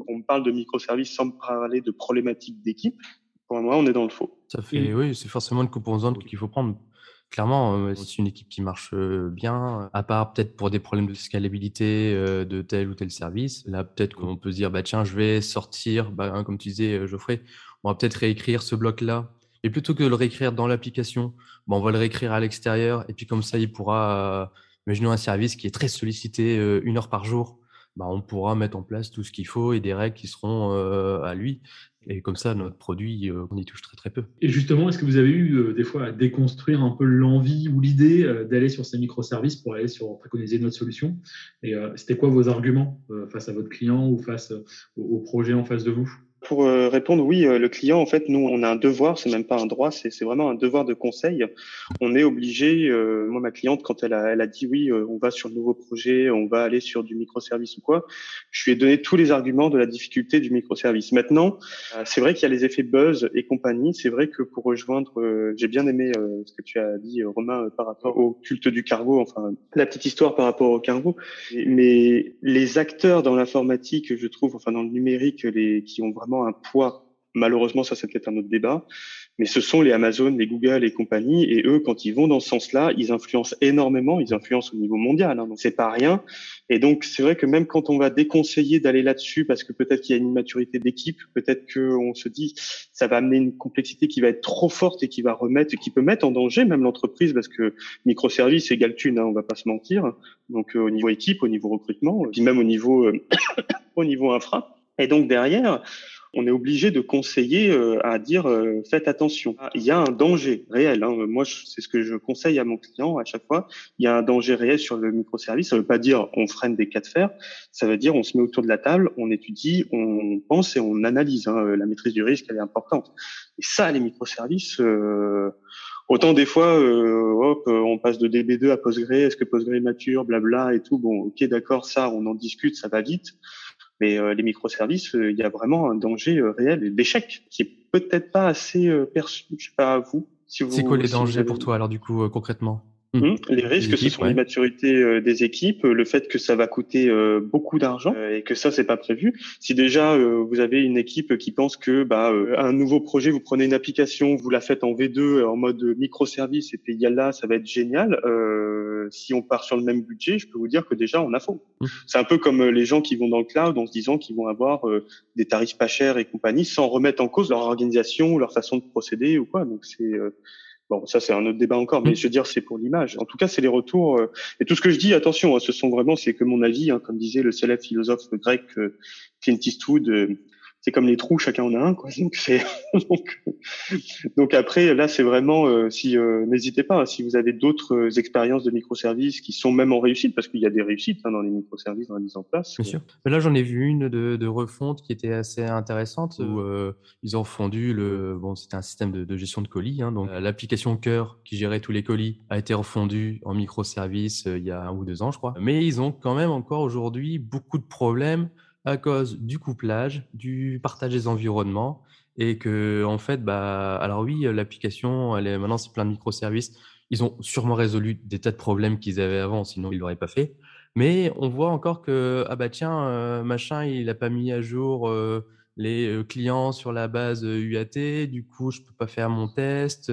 S3: on parle de microservices sans parler de problématiques d'équipe, pour moi on est dans le faux.
S4: Ça fait oui, c'est forcément une composante qu'il faut prendre Clairement, c'est une équipe qui marche bien, à part peut-être pour des problèmes de scalabilité de tel ou tel service. Là, peut-être qu'on peut se dire, bah, tiens, je vais sortir, bah, hein, comme tu disais, Geoffrey, on va peut-être réécrire ce bloc-là. Et plutôt que de le réécrire dans l'application, bah, on va le réécrire à l'extérieur. Et puis comme ça, il pourra, imaginons un service qui est très sollicité une heure par jour, bah, on pourra mettre en place tout ce qu'il faut et des règles qui seront à lui. Et comme ça, notre produit, euh, on y touche très très peu.
S1: Et justement, est-ce que vous avez eu euh, des fois à déconstruire un peu l'envie ou l'idée euh, d'aller sur ces microservices pour aller sur préconiser notre solution? Et c'était quoi vos arguments face à votre client ou face au projet en face de vous?
S3: Pour euh, répondre, oui, euh, le client, en fait, nous, on a un devoir, c'est même pas un droit, c'est vraiment un devoir de conseil. On est obligé, euh, moi, ma cliente, quand elle a, elle a dit oui, on va sur le nouveau projet, on va aller sur du microservice ou quoi, je lui ai donné tous les arguments de la difficulté du microservice. Maintenant, c'est vrai qu'il y a les effets buzz et compagnie. C'est vrai que pour rejoindre, j'ai bien aimé ce que tu as dit, Romain, par rapport au culte du cargo, enfin, la petite histoire par rapport au cargo. Mais les acteurs dans l'informatique, je trouve, enfin, dans le numérique, les, qui ont vraiment un poids. Malheureusement, ça c'est peut-être un autre débat, mais ce sont les Amazon, les Google et compagnie, et eux, quand ils vont dans ce sens-là, ils influencent énormément, ils influencent au niveau mondial, hein, donc c'est pas rien. Et donc c'est vrai que même quand on va déconseiller d'aller là-dessus, parce que peut-être qu'il y a une immaturité d'équipe, peut-être qu'on se dit ça va amener une complexité qui va être trop forte et qui va remettre, qui peut mettre en danger même l'entreprise, parce que microservice égale thune, hein, on va pas se mentir. Donc euh, au niveau équipe, au niveau recrutement, puis même au niveau euh, au niveau infra. Et donc derrière, on est obligé de conseiller euh, à dire euh, faites attention. Il y a un danger réel. Hein. Moi, c'est ce que je conseille à mon client à chaque fois. Il y a un danger réel sur le microservice. Ça ne veut pas dire on freine des cas de fer. Ça veut dire on se met autour de la table, on étudie, on pense et on analyse. Hein. La maîtrise du risque, elle est importante. Et ça, les microservices. Euh, autant des fois, hop, on passe de DB2 à Postgre, est-ce que Postgre est mature, blabla et tout. Bon, ok, d'accord, ça, on en discute, ça va vite. Mais euh, les microservices, euh, il y a vraiment un danger euh, réel d'échec qui est peut-être pas assez perçu. Je sais pas à vous.
S4: Si vous c'est quoi les dangers pour toi alors du coup concrètement?
S3: Mmh. Mmh. Les risques, ce sont les maturités euh, des équipes, le fait que ça va coûter euh, beaucoup d'argent euh, et que ça, c'est pas prévu. Si déjà vous avez une équipe qui pense que bah, un nouveau projet, vous prenez une application, vous la faites en V2 en mode microservice et puis là, ça va être génial. si on part sur le même budget, je peux vous dire que déjà, on a faux. Mmh. C'est un peu comme les gens qui vont dans le cloud en se disant qu'ils vont avoir des tarifs pas chers et compagnie, sans remettre en cause leur organisation, leur façon de procéder ou quoi. Donc c'est Bon, ça c'est un autre débat encore, mais mm. je veux dire c'est pour l'image. En tout cas, c'est les retours. Euh, et tout ce que je dis, attention, hein, ce sont vraiment, c'est que mon avis, hein, comme disait le célèbre philosophe grec euh, Clint Eastwood. Euh, c'est comme les trous, chacun en a un, quoi. Donc c'est donc, donc, après là, c'est vraiment euh, si euh, n'hésitez pas hein, si vous avez d'autres euh, expériences de microservices qui sont même en réussite parce qu'il y a des réussites hein, dans les microservices dans la mise en place.
S4: Bien sûr. Mais là, j'en ai vu une de, de, refonte qui était assez intéressante où ils ont fondu le bon, c'était un système de, de, gestion de colis. Hein, donc l'application cœur qui gérait tous les colis a été refondue en microservices il y a un ou deux ans, je crois. Mais ils ont quand même encore aujourd'hui beaucoup de problèmes à cause du couplage, du partage des environnements et que en fait, bah, alors oui, l'application, elle est maintenant c'est plein de microservices. Ils ont sûrement résolu des tas de problèmes qu'ils avaient avant, sinon ils l'auraient pas fait. Mais on voit encore que ah bah tiens, euh, machin, il a pas mis à jour euh, les euh, clients sur la base UAT, du coup je peux pas faire mon test,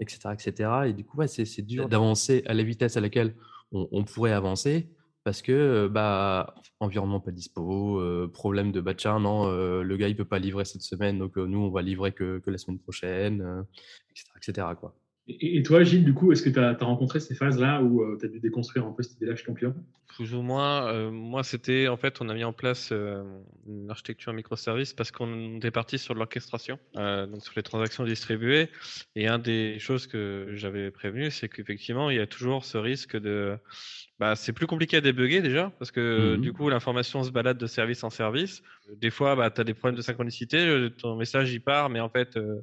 S4: etc., etc. Et du coup ouais, c'est dur d'avancer à la vitesse à laquelle on, on pourrait avancer parce que bah environnement pas dispo, problème de tiens non le gars il peut pas livrer cette semaine donc nous on va livrer que, que la semaine prochaine, etc., etc. quoi.
S1: Et, toi, Gilles, du coup, est-ce que tu as, rencontré ces phases-là où tu as dû déconstruire un peu cette idée-là chez ton client?
S2: Plus ou moins. moi, c'était en fait, on a mis en place une architecture microservice parce qu'on était parti sur l'orchestration, donc sur les transactions distribuées. Et un des choses que j'avais prévenu, c'est qu'effectivement, il y a toujours ce risque de bah, c'est plus compliqué à débugger déjà, parce que mmh du coup, l'information se balade de service en service. Des fois, bah, tu as des problèmes de synchronicité, ton message il part, mais en fait, euh,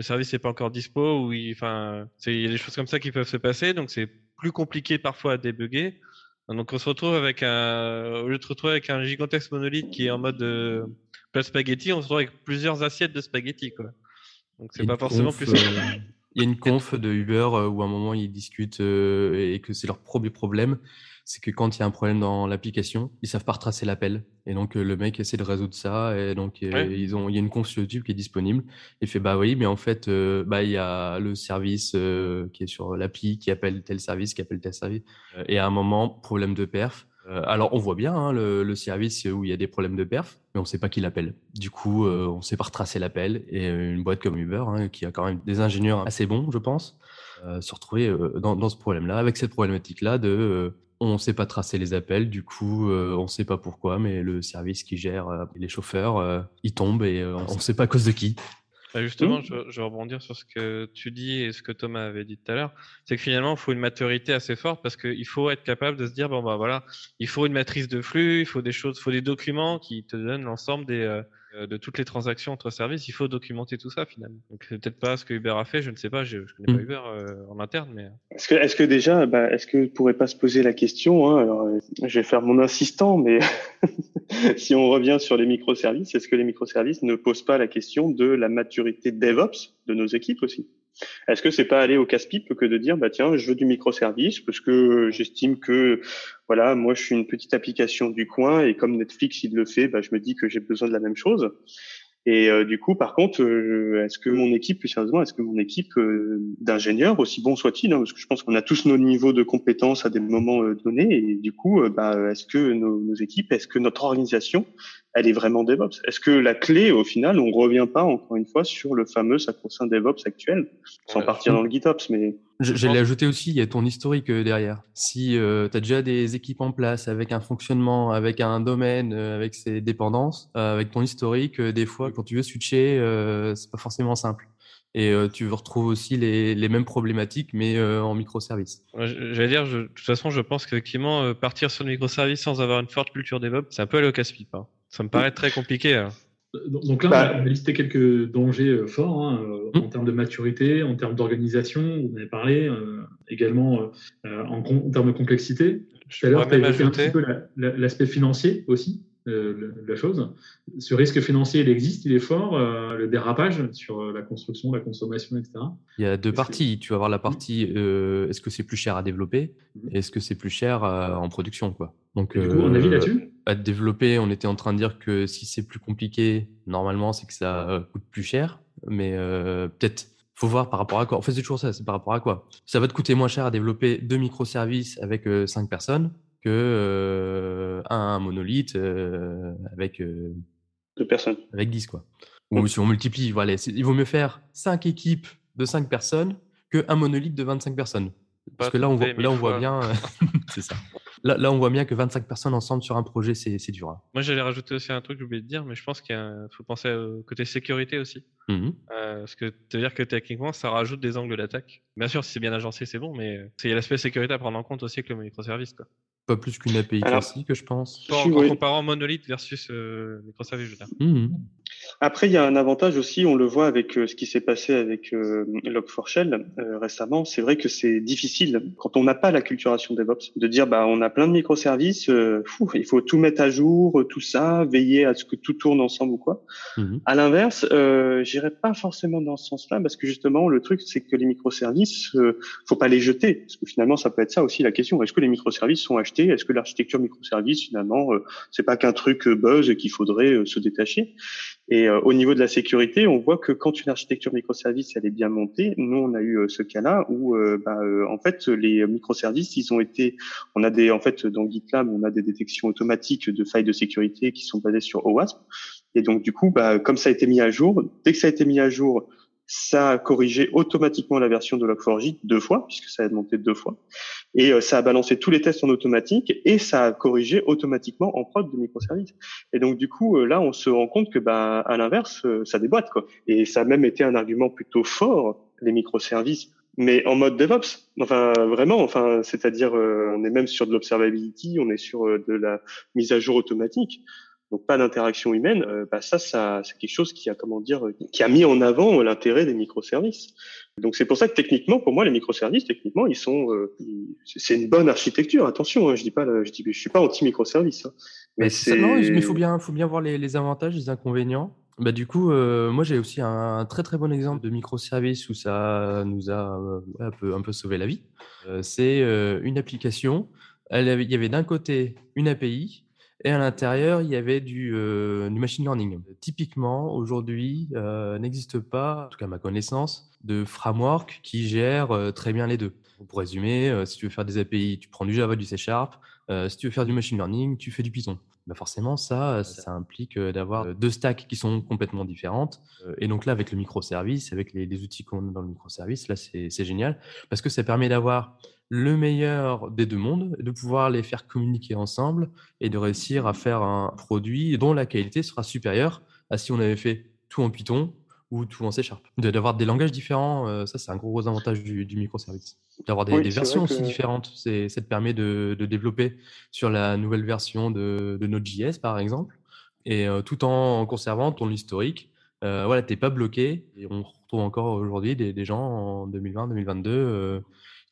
S2: le service n'est pas encore dispo, ou il, y a des choses comme ça qui peuvent se passer, donc c'est plus compliqué parfois à débugger. Donc on se retrouve avec un, au lieu de se retrouver avec un gigantesque monolithe qui est en mode euh, spaghetti, on se retrouve avec plusieurs assiettes de spaghetti, quoi. Donc c'est pas forcément plus simple. Euh,
S4: il y a une conf de Uber euh, où à un moment ils discutent euh, et que c'est leur premier problème, c'est que quand il y a un problème dans l'application, ils savent pas retracer l'appel. Et donc euh, le mec essaie de résoudre ça et donc ils ont, il y a une conf sur YouTube qui est disponible. Il fait bah oui, mais en fait bah il y a le service qui est sur l'appli qui appelle tel service, qui appelle tel service. Et à un moment problème de perf. Euh, alors, on voit bien hein, le, service où il y a des problèmes de perf, mais on ne sait pas qui l'appelle. Du coup, euh, on ne sait pas retracer l'appel. Et une boîte comme Uber, hein, qui a quand même des ingénieurs assez bons, je pense, euh, se retrouver dans, ce problème-là, avec cette problématique-là de on ne sait pas tracer les appels, du coup, on ne sait pas pourquoi, mais le service qui gère les chauffeurs, il tombe et on ne sait pas à cause de qui.
S2: Bah, justement, je, je, vais rebondir sur ce que tu dis et ce que Thomas avait dit tout à l'heure. C'est que finalement, il faut une maturité assez forte parce qu'il faut être capable de se dire bon bah voilà, il faut une matrice de flux, il faut des choses, il faut des documents qui te donnent l'ensemble des euh, de toutes les transactions entre services, il faut documenter tout ça finalement. Donc c'est peut-être pas ce que Uber a fait, je ne sais pas, je, ne connais pas mm. Uber euh, en interne, mais.
S3: Est-ce que, est-ce que déjà, bah, est-ce que pourrait pas se poser la question hein, alors, euh, je vais faire mon insistant, mais si on revient sur les microservices, est-ce que les microservices ne posent pas la question de la maturité de DevOps de nos équipes aussi? Est-ce que c'est pas aller au casse-pipe que de dire bah tiens je veux du microservice parce que j'estime que voilà moi je suis une petite application du coin et comme Netflix il le fait bah je me dis que j'ai besoin de la même chose et euh, du coup, par contre, euh, est-ce que mon équipe, plus sérieusement, est-ce que mon équipe euh, d'ingénieurs, aussi bon soit-il, hein, parce que je pense qu'on a tous nos niveaux de compétences à des moments donnés, et du coup, bah, est-ce que nos, nos, équipes, est-ce que notre organisation, elle est vraiment DevOps? Est-ce que la clé, au final, on revient pas encore une fois sur le fameux sacro-saint DevOps actuel, sans partir dans le GitOps, mais
S4: J'allais ajouter aussi, il y a ton historique derrière. Si euh, tu as déjà des équipes en place avec un fonctionnement, avec un domaine, euh, avec ses dépendances, euh, avec ton historique, des fois, quand tu veux switcher, c'est pas forcément simple. Et tu retrouves aussi les, les, mêmes problématiques, mais en microservice.
S2: J'allais dire, de toute façon, je pense qu'effectivement, partir sur le microservice sans avoir une forte culture DevOps, c'est un peu casse-pipe. Hein. Ça me paraît très compliqué. Hein.
S1: Donc là, bah, on a listé quelques dangers euh, forts hein, euh, en mmh. termes de maturité, en termes d'organisation, vous en avez parlé, euh, également en, termes de complexité. Tout à l'heure, tu as évoqué un petit peu l'aspect financier aussi. euh, la chose. Ce risque financier, il existe, il est fort. Euh, le dérapage sur la construction, la consommation, etc.
S4: Il y a deux parties. Tu vas avoir la partie est-ce que c'est plus cher à développer mhm. Est-ce que c'est plus cher en production quoi.
S1: Donc, du coup, un avis là-dessus
S4: À développer, on était en train de dire que si c'est plus compliqué, normalement, c'est que ça coûte plus cher. Mais peut-être faut voir par rapport à quoi. En fait, c'est toujours ça, c'est par rapport à quoi? Ça va te coûter moins cher à développer deux microservices avec euh, cinq personnes que euh, un, monolithe euh, avec
S3: deux personnes.
S4: Avec 10 quoi. Ou si on multiplie, voilà, il vaut mieux faire cinq équipes de cinq personnes que un monolithe de 25 personnes. Parce que là, on voit, là, on voit bien. c'est ça. Là, on voit bien que 25 personnes ensemble sur un projet, c'est dur. Hein.
S2: Moi, j'allais rajouter aussi un truc, j'ai oublié de dire, mais je pense qu'il faut penser au côté sécurité aussi. Mmh euh, parce que tu veux dire que techniquement, ça rajoute des angles d'attaque. Bien sûr, si c'est bien agencé, c'est bon, mais il y a l'aspect sécurité à prendre en compte aussi avec le microservice. Quoi.
S4: Pas plus qu'une API classique, je pense.
S2: En, comparant monolithe versus euh, microservice, je veux dire. Mmh
S3: Après, il y a un avantage aussi, on le voit avec euh, ce qui s'est passé avec euh, Log4Shell euh, récemment. C'est vrai que c'est difficile, quand on n'a pas la culturation DevOps, de dire bah on a plein de microservices, fou, il faut tout mettre à jour, tout ça, veiller à ce que tout tourne ensemble ou quoi. Mmh à l'inverse, euh, j'irais pas forcément dans ce sens-là, parce que justement, le truc, c'est que les microservices, faut pas les jeter, parce que finalement, ça peut être ça aussi la question. Est-ce que les microservices sont achetés est-ce que l'architecture microservice finalement euh, c'est pas qu'un truc euh, buzz et qu'il faudrait euh, se détacher? Et au niveau de la sécurité, on voit que quand une architecture microservice elle est bien montée, nous on a eu ce cas-là où bah, en fait les microservices ils ont été, on a des en fait dans GitLab on a des détections automatiques de failles de sécurité qui sont basées sur OWASP et donc du coup bah, comme ça a été mis à jour, dès que ça a été mis à jour ça a corrigé automatiquement la version de Log4j deux fois, puisque ça a monté deux fois, et euh, ça a balancé tous les tests en automatique, et ça a corrigé automatiquement en prod de microservices. Et donc du coup, euh, là, on se rend compte que, bah, à l'inverse, euh, ça déboîte, quoi. Et ça a même été un argument plutôt fort, les microservices, mais en mode DevOps. Enfin, vraiment, enfin, c'est-à-dire, on est même sur de l'observability, on est sur de la mise à jour automatique donc pas d'interaction humaine, euh, bah ça, ça c'est quelque chose qui a comment dire, qui a mis en avant l'intérêt des microservices. Donc c'est pour ça que techniquement, pour moi, les microservices, techniquement, ils sont, euh, c'est une bonne architecture. Attention, hein, je dis pas, je dis, je suis pas anti microservice. Hein.
S4: mais c'est, mais il faut bien, faut bien voir les, les avantages, les inconvénients. Bah, du coup, euh, moi j'ai aussi un, très très bon exemple de microservice où ça nous a un, peu, un peu sauvé la vie. c'est une application. Elle il y avait d'un côté une API et à l'intérieur, il y avait du, euh, machine learning. Typiquement, aujourd'hui, euh, n'existe pas, en tout cas à ma connaissance, de framework qui gère euh, très bien les deux. Pour résumer, si tu veux faire des API, tu prends du Java, du C Sharp. si tu veux faire du machine learning, tu fais du Python. Bah forcément, ça, ça implique d'avoir deux stacks qui sont complètement différentes. Et donc là, avec le microservice, avec les, les outils qu'on a dans le microservice, là, c'est génial parce que ça permet d'avoir le meilleur des deux mondes, de pouvoir les faire communiquer ensemble et de réussir à faire un produit dont la qualité sera supérieure à si on avait fait tout en Python ou tout en C Sharp. D'avoir des langages différents, euh, ça c'est un gros, avantage du, microservice. D'avoir des, versions aussi différentes, ça te permet de, développer sur la nouvelle version de, Node.js par exemple, et euh, tout en conservant ton historique. Euh, voilà, t'es pas bloqué. Et on retrouve encore aujourd'hui des, des, gens en 2020-2022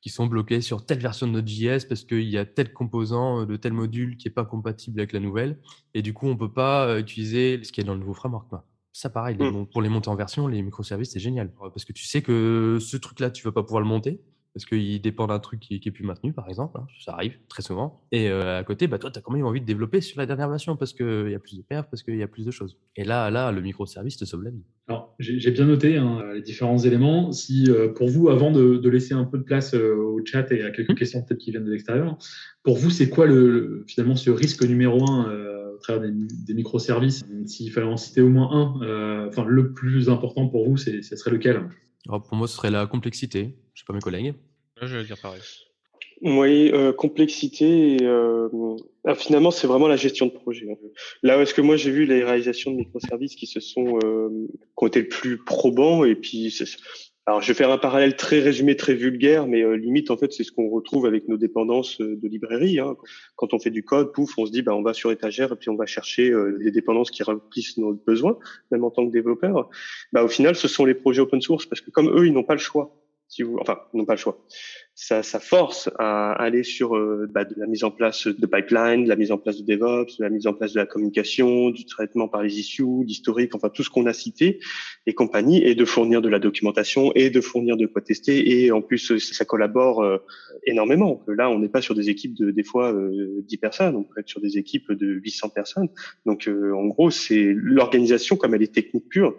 S4: qui sont bloqués sur telle version de Node.js parce qu'il y a tel composant de tel module qui n'est pas compatible avec la nouvelle. Et du coup, on ne peut pas euh, utiliser ce qui est dans le nouveau framework. Ça, pareil, mmh. pour les monter en version, les microservices, c'est génial. Parce que tu sais que ce truc-là, tu ne vas pas pouvoir le monter parce qu'il dépend d'un truc qui, est plus maintenu, par exemple. Hein, ça arrive très souvent. Et euh, à côté, bah, toi, tu as quand même envie de développer sur la dernière version parce qu'il y a plus de perf, parce qu'il y a plus de choses. Et là, là le microservice te sauve la vie.
S1: Alors, j'ai bien noté hein, les différents éléments. Si euh, pour vous, avant de, laisser un peu de place euh, au chat et à quelques mmh. questions peut-être qui viennent de l'extérieur, pour vous, c'est quoi le, finalement ce risque numéro un travers des, microservices S'il fallait en citer au moins un, enfin le plus important pour vous, ce serait lequel?
S4: Alors pour moi, ce serait la complexité. Je sais pas mes collègues.
S2: je vais dire pareil.
S3: Oui, euh, complexité. Euh, ah, finalement, c'est vraiment la gestion de projet. Hein. Là où est-ce que moi j'ai vu les réalisations de microservices qui se sont, euh, qui ont été le plus probants, et puis, alors je vais faire un parallèle très résumé, très vulgaire, mais euh, limite en fait c'est ce qu'on retrouve avec nos dépendances euh, de librairie. Hein. Quand on fait du code, pouf, on se dit bah on va sur étagère et puis on va chercher les dépendances qui remplissent nos besoins, même en tant que développeur. Bah au final, ce sont les projets open source parce que comme eux, ils n'ont pas le choix. Si vous, enfin, ils n'ont pas le choix ça, ça force à aller sur euh, bah, de la mise en place de pipeline, de la mise en place de DevOps, de la mise en place de la communication, du traitement par les issues, d'historique, enfin tout ce qu'on a cité et compagnie, et de fournir de la documentation et de fournir de quoi tester. Et en plus, ça collabore euh, énormément. Là, on n'est pas sur des équipes de des fois 10 personnes, on peut être sur des équipes de 800 personnes. Donc, en gros, c'est l'organisation comme elle est technique pure.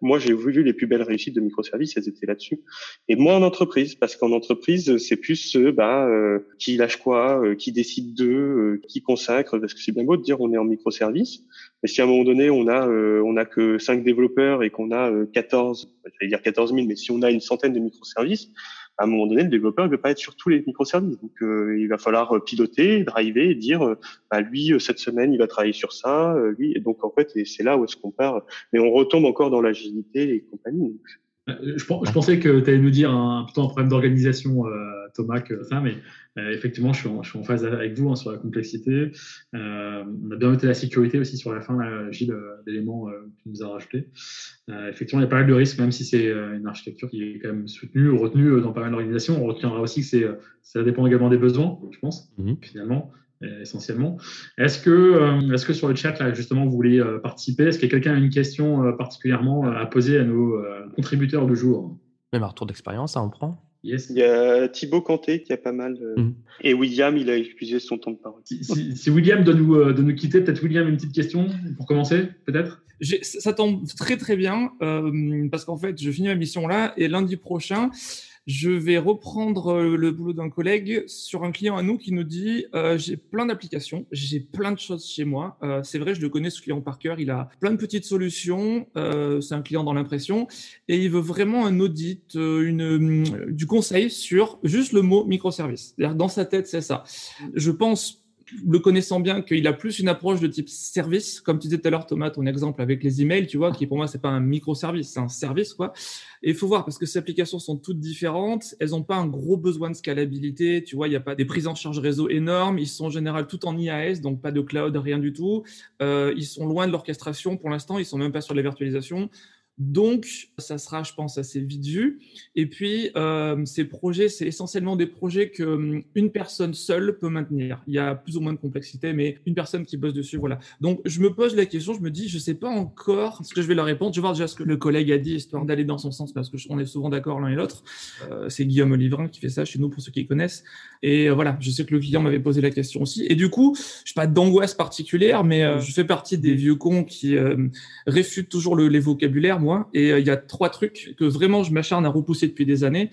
S3: Moi, j'ai vu les plus belles réussites de microservices, elles étaient là-dessus. Et moins en entreprise, parce qu'en entreprise, c'est plus euh, bah, euh, qui lâche quoi, euh, qui décide d'eux, qui consacre, parce que c'est bien beau de dire on est en microservice, mais si à un moment donné on a on a que 5 développeurs et qu'on a 14, j'allais dire 14 000, mais si on a une centaine de microservices, à un moment donné, le développeur ne veut pas être sur tous les microservices. Donc, il va falloir piloter, driver dire, bah, lui, cette semaine, il va travailler sur ça. lui, et donc, en fait, c'est là où est-ce qu'on part. Mais on retombe encore dans l'agilité et compagnie.
S1: Je, je, pensais que tu allais nous dire un, plutôt un problème d'organisation, euh, Thomas, que ça, mais euh, effectivement, je suis, en, je suis, en, phase avec vous hein, sur la complexité. Euh, on a bien noté la sécurité aussi sur la fin, là, Gilles, euh, d'éléments euh, que tu nous as rajouté. effectivement, il y a pas mal de risques, même si c'est une architecture qui est quand même soutenue ou retenue dans pas mal d'organisations. On retiendra aussi que c'est, ça dépend également des besoins, je pense, mmh. finalement. Euh, essentiellement. Est-ce que, euh, est-ce que sur le chat, là, justement, vous voulez euh, participer? Est-ce que quelqu'un a une question particulièrement à poser à nos contributeurs du jour?
S4: Même un retour d'expérience, ça en prend
S3: Yes. Il y a Thibaut Canté qui a pas mal. Mmh. Et William, il a épuisé son temps de parole.
S1: Si, William doit nous, de nous quitter, peut-être William, une petite question pour commencer, peut-être?
S5: Ça tombe très très bien parce qu'en fait, je finis ma mission là et lundi prochain, je vais reprendre euh, le boulot d'un collègue sur un client à nous qui nous dit euh, j'ai plein d'applications, j'ai plein de choses chez moi. Euh, c'est vrai, je le connais ce client par cœur. Il a plein de petites solutions. Euh, c'est un client dans l'impression et il veut vraiment un audit, euh, une, du conseil sur juste le mot microservice. Dans sa tête, c'est ça. Je pense le connaissant bien, qu'il a plus une approche de type service, comme tu disais tout à l'heure, Thomas, ton exemple avec les emails, tu vois, qui pour moi, c'est pas un microservice, c'est un service, quoi. Et il faut voir, parce que ces applications sont toutes différentes, elles n'ont pas un gros besoin de scalabilité, tu vois, il n'y a pas des prises en charge réseau énormes, ils sont en général tout en IAS, donc pas de cloud, rien du tout. Euh, ils sont loin de l'orchestration pour l'instant, ils sont même pas sur la virtualisation. Donc, ça sera, je pense, assez vite vu. Et puis, euh, ces projets, c'est essentiellement des projets que hum, une personne seule peut maintenir. Il y a plus ou moins de complexité, mais une personne qui bosse dessus, voilà. Donc, je me pose la question, je me dis, je sais pas encore ce que je vais leur répondre. Je vais voir déjà ce que le collègue a dit, histoire d'aller dans son sens, parce que on est souvent d'accord l'un et l'autre. Euh, c'est Guillaume Olivrin qui fait ça chez nous, pour ceux qui connaissent. Et euh, voilà, je sais que le client m'avait posé la question aussi. Et du coup, je pas d'angoisse particulière, mais euh, je fais partie des vieux cons qui réfutent toujours le, les vocabulaires et euh, il y a trois trucs que vraiment je m'acharne à repousser depuis des années.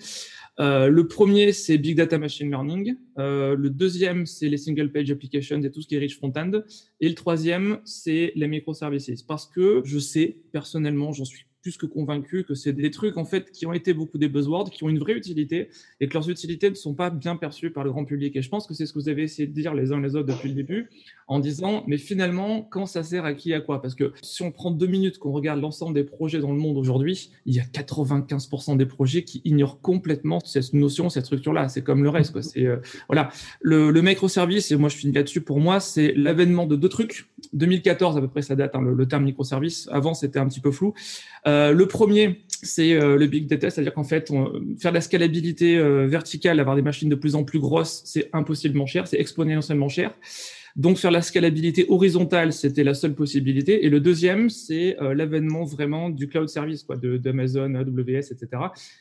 S5: Euh, le premier, c'est Big Data Machine Learning. Euh, le deuxième, c'est les Single Page Applications et tout ce qui est rich front-end. Et le troisième, c'est les microservices. Parce que je sais, personnellement, j'en suis plus que convaincu que c'est des trucs en fait qui ont été beaucoup des buzzwords, qui ont une vraie utilité et que leurs utilités ne sont pas bien perçues par le grand public. Et je pense que c'est ce que vous avez essayé de dire les uns les autres depuis le début, en disant mais finalement quand ça sert à qui à quoi? Parce que si on prend deux minutes qu'on regarde l'ensemble des projets dans le monde aujourd'hui, il y a 95% des projets qui ignorent complètement cette notion, cette structure-là. C'est comme le reste. Quoi. C'est euh, voilà le, le microservice et moi je finis là-dessus. Pour moi, c'est l'avènement de deux trucs. 2014 à peu près ça date hein, le, terme microservice. Avant c'était un petit peu flou. Euh, le premier, c'est euh, le big data, c'est-à-dire qu'en fait, faire de la scalabilité euh, verticale, avoir des machines de plus en plus grosses, c'est impossiblement cher, c'est exponentiellement cher. Donc faire la scalabilité horizontale, c'était la seule possibilité. Et le deuxième, c'est euh, l'avènement vraiment du cloud service, quoi, d'Amazon, AWS, etc.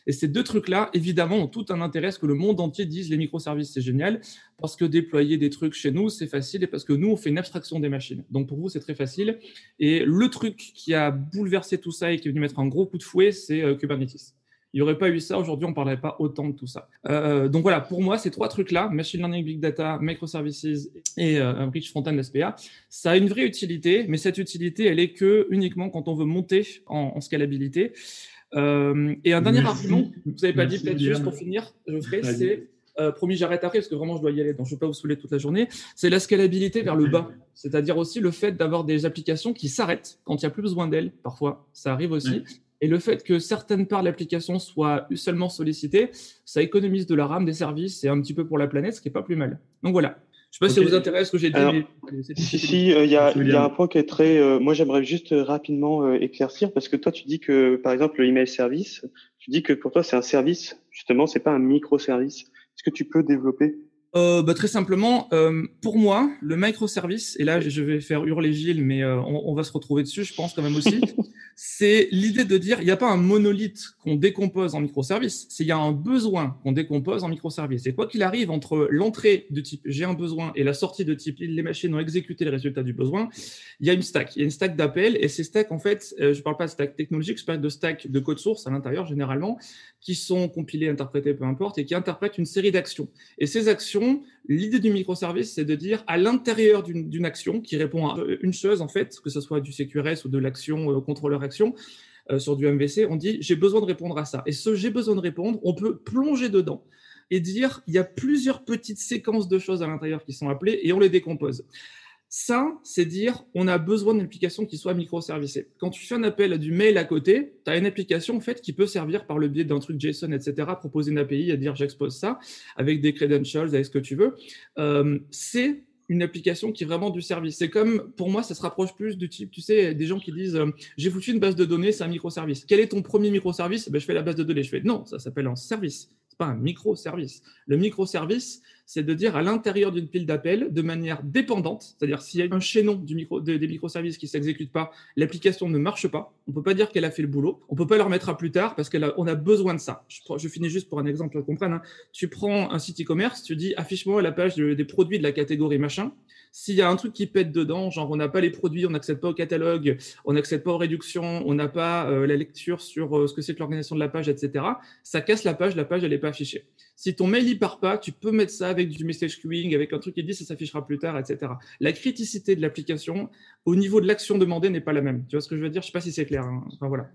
S5: Et ces deux trucs-là, évidemment, ont tout un intérêt que le monde entier dise les microservices, c'est génial, parce que déployer des trucs chez nous, c'est facile, et parce que nous, on fait une abstraction des machines. Donc pour vous, c'est très facile. Et le truc qui a bouleversé tout ça et qui est venu mettre un gros coup de fouet, c'est euh, Kubernetes. Il n'y aurait pas eu ça, aujourd'hui, on ne parlerait pas autant de tout ça. Euh, donc voilà, pour moi, ces trois trucs-là, Machine Learning, Big Data, Microservices et euh, Rich Frontend SPA, ça a une vraie utilité, mais cette utilité, elle est que uniquement quand on veut monter en, scalabilité. Euh, et un dernier argument, vous n'avez pas dit, peut-être juste pour finir, je ferai, c'est euh, promis, j'arrête après parce que vraiment je dois y aller, donc je ne vais pas vous saouler toute la journée. C'est la scalabilité vers le bas, c'est-à-dire aussi le fait d'avoir des applications qui s'arrêtent quand il n'y a plus besoin d'elles. Parfois, ça arrive aussi. Et le fait que certaines parts de l'application soient seulement sollicitées, ça économise de la RAM, des services et un petit peu pour la planète, ce qui est pas plus mal. Donc voilà. Je ne sais pas si ça vous intéresse ce que j'ai dit.
S3: si, si, euh, il y, a, y, a un point qui est très. Euh, moi, j'aimerais juste euh, rapidement éclaircir parce que toi, tu dis que, par exemple, le email service, tu dis que pour toi, c'est un service. Justement, c'est pas un microservice. Est-ce Est-ce que tu peux développer?
S5: Euh, bah, très simplement, euh, pour moi, le microservice, et là je vais faire hurler Gilles, mais euh, on, on, va se retrouver dessus, je pense quand même aussi, c'est l'idée de dire, il n'y a pas un monolithe qu'on décompose en microservice, c'est il y a un besoin qu'on décompose en microservice. Et quoi qu'il arrive, entre l'entrée de type j'ai un besoin et la sortie de type les machines ont exécuté le résultat du besoin, il y a une stack, il y a une stack d'appels, et ces stacks, en fait, je ne parle pas de stack technologique, je parle de stack de code source à l'intérieur généralement, qui sont compilés, interprétés, peu importe, et qui interprètent une série d'actions. Et ces actions, l'idée du microservice, c'est de dire à l'intérieur d'une action qui répond à une chose, en fait, que ce soit du CQRS ou de l'action euh, euh, sur du MVC, on dit j'ai besoin de répondre à ça. Et ce j'ai besoin de répondre, on peut plonger dedans et dire il y a plusieurs petites séquences de choses à l'intérieur qui sont appelées et on les décompose. Ça, c'est dire on a besoin d'une application qui soit microservicée. Quand tu fais un appel à du mail à côté, tu as une application en fait qui peut servir par le biais d'un truc JSON, etc., proposer une API à dire j'expose ça avec des credentials, avec ce que tu veux. Euh, c'est une application qui est vraiment du service. C'est comme, pour moi, ça se rapproche plus du type, tu sais, des gens qui disent euh, j'ai foutu une base de données, c'est un microservice. Quel est ton premier microservice? Ben, Je fais la base de données. Je fais non, ça s'appelle un service. C'est pas un microservice. Le microservice, c'est de dire à l'intérieur d'une pile d'appels, de manière dépendante, c'est-à-dire s'il y a un chaînon du micro, des microservices qui ne s'exécute pas, l'application ne marche pas, on ne peut pas dire qu'elle a fait le boulot, on ne peut pas le remettre à plus tard parce qu'on a, a, besoin de ça. Je, je, finis juste pour un exemple, qu'on comprenne. Hein. Tu prends un site e-commerce, tu dis affiche-moi la page des produits de la catégorie machin, s'il y a un truc qui pète dedans, genre on n'a pas les produits, on n'accède pas au catalogue, on n'accède pas aux réductions, on n'a pas euh, la lecture sur euh, ce que c'est que l'organisation de la page, etc., ça casse la page, la page, elle n'est pas affichée. Si ton mail y part pas, tu peux mettre ça avec du message queuing, avec un truc qui dit ça s'affichera plus tard, etc. La criticité de l'application au niveau de l'action demandée n'est pas la même. Tu vois ce que je veux dire? Je sais pas si c'est clair. Hein. Enfin voilà.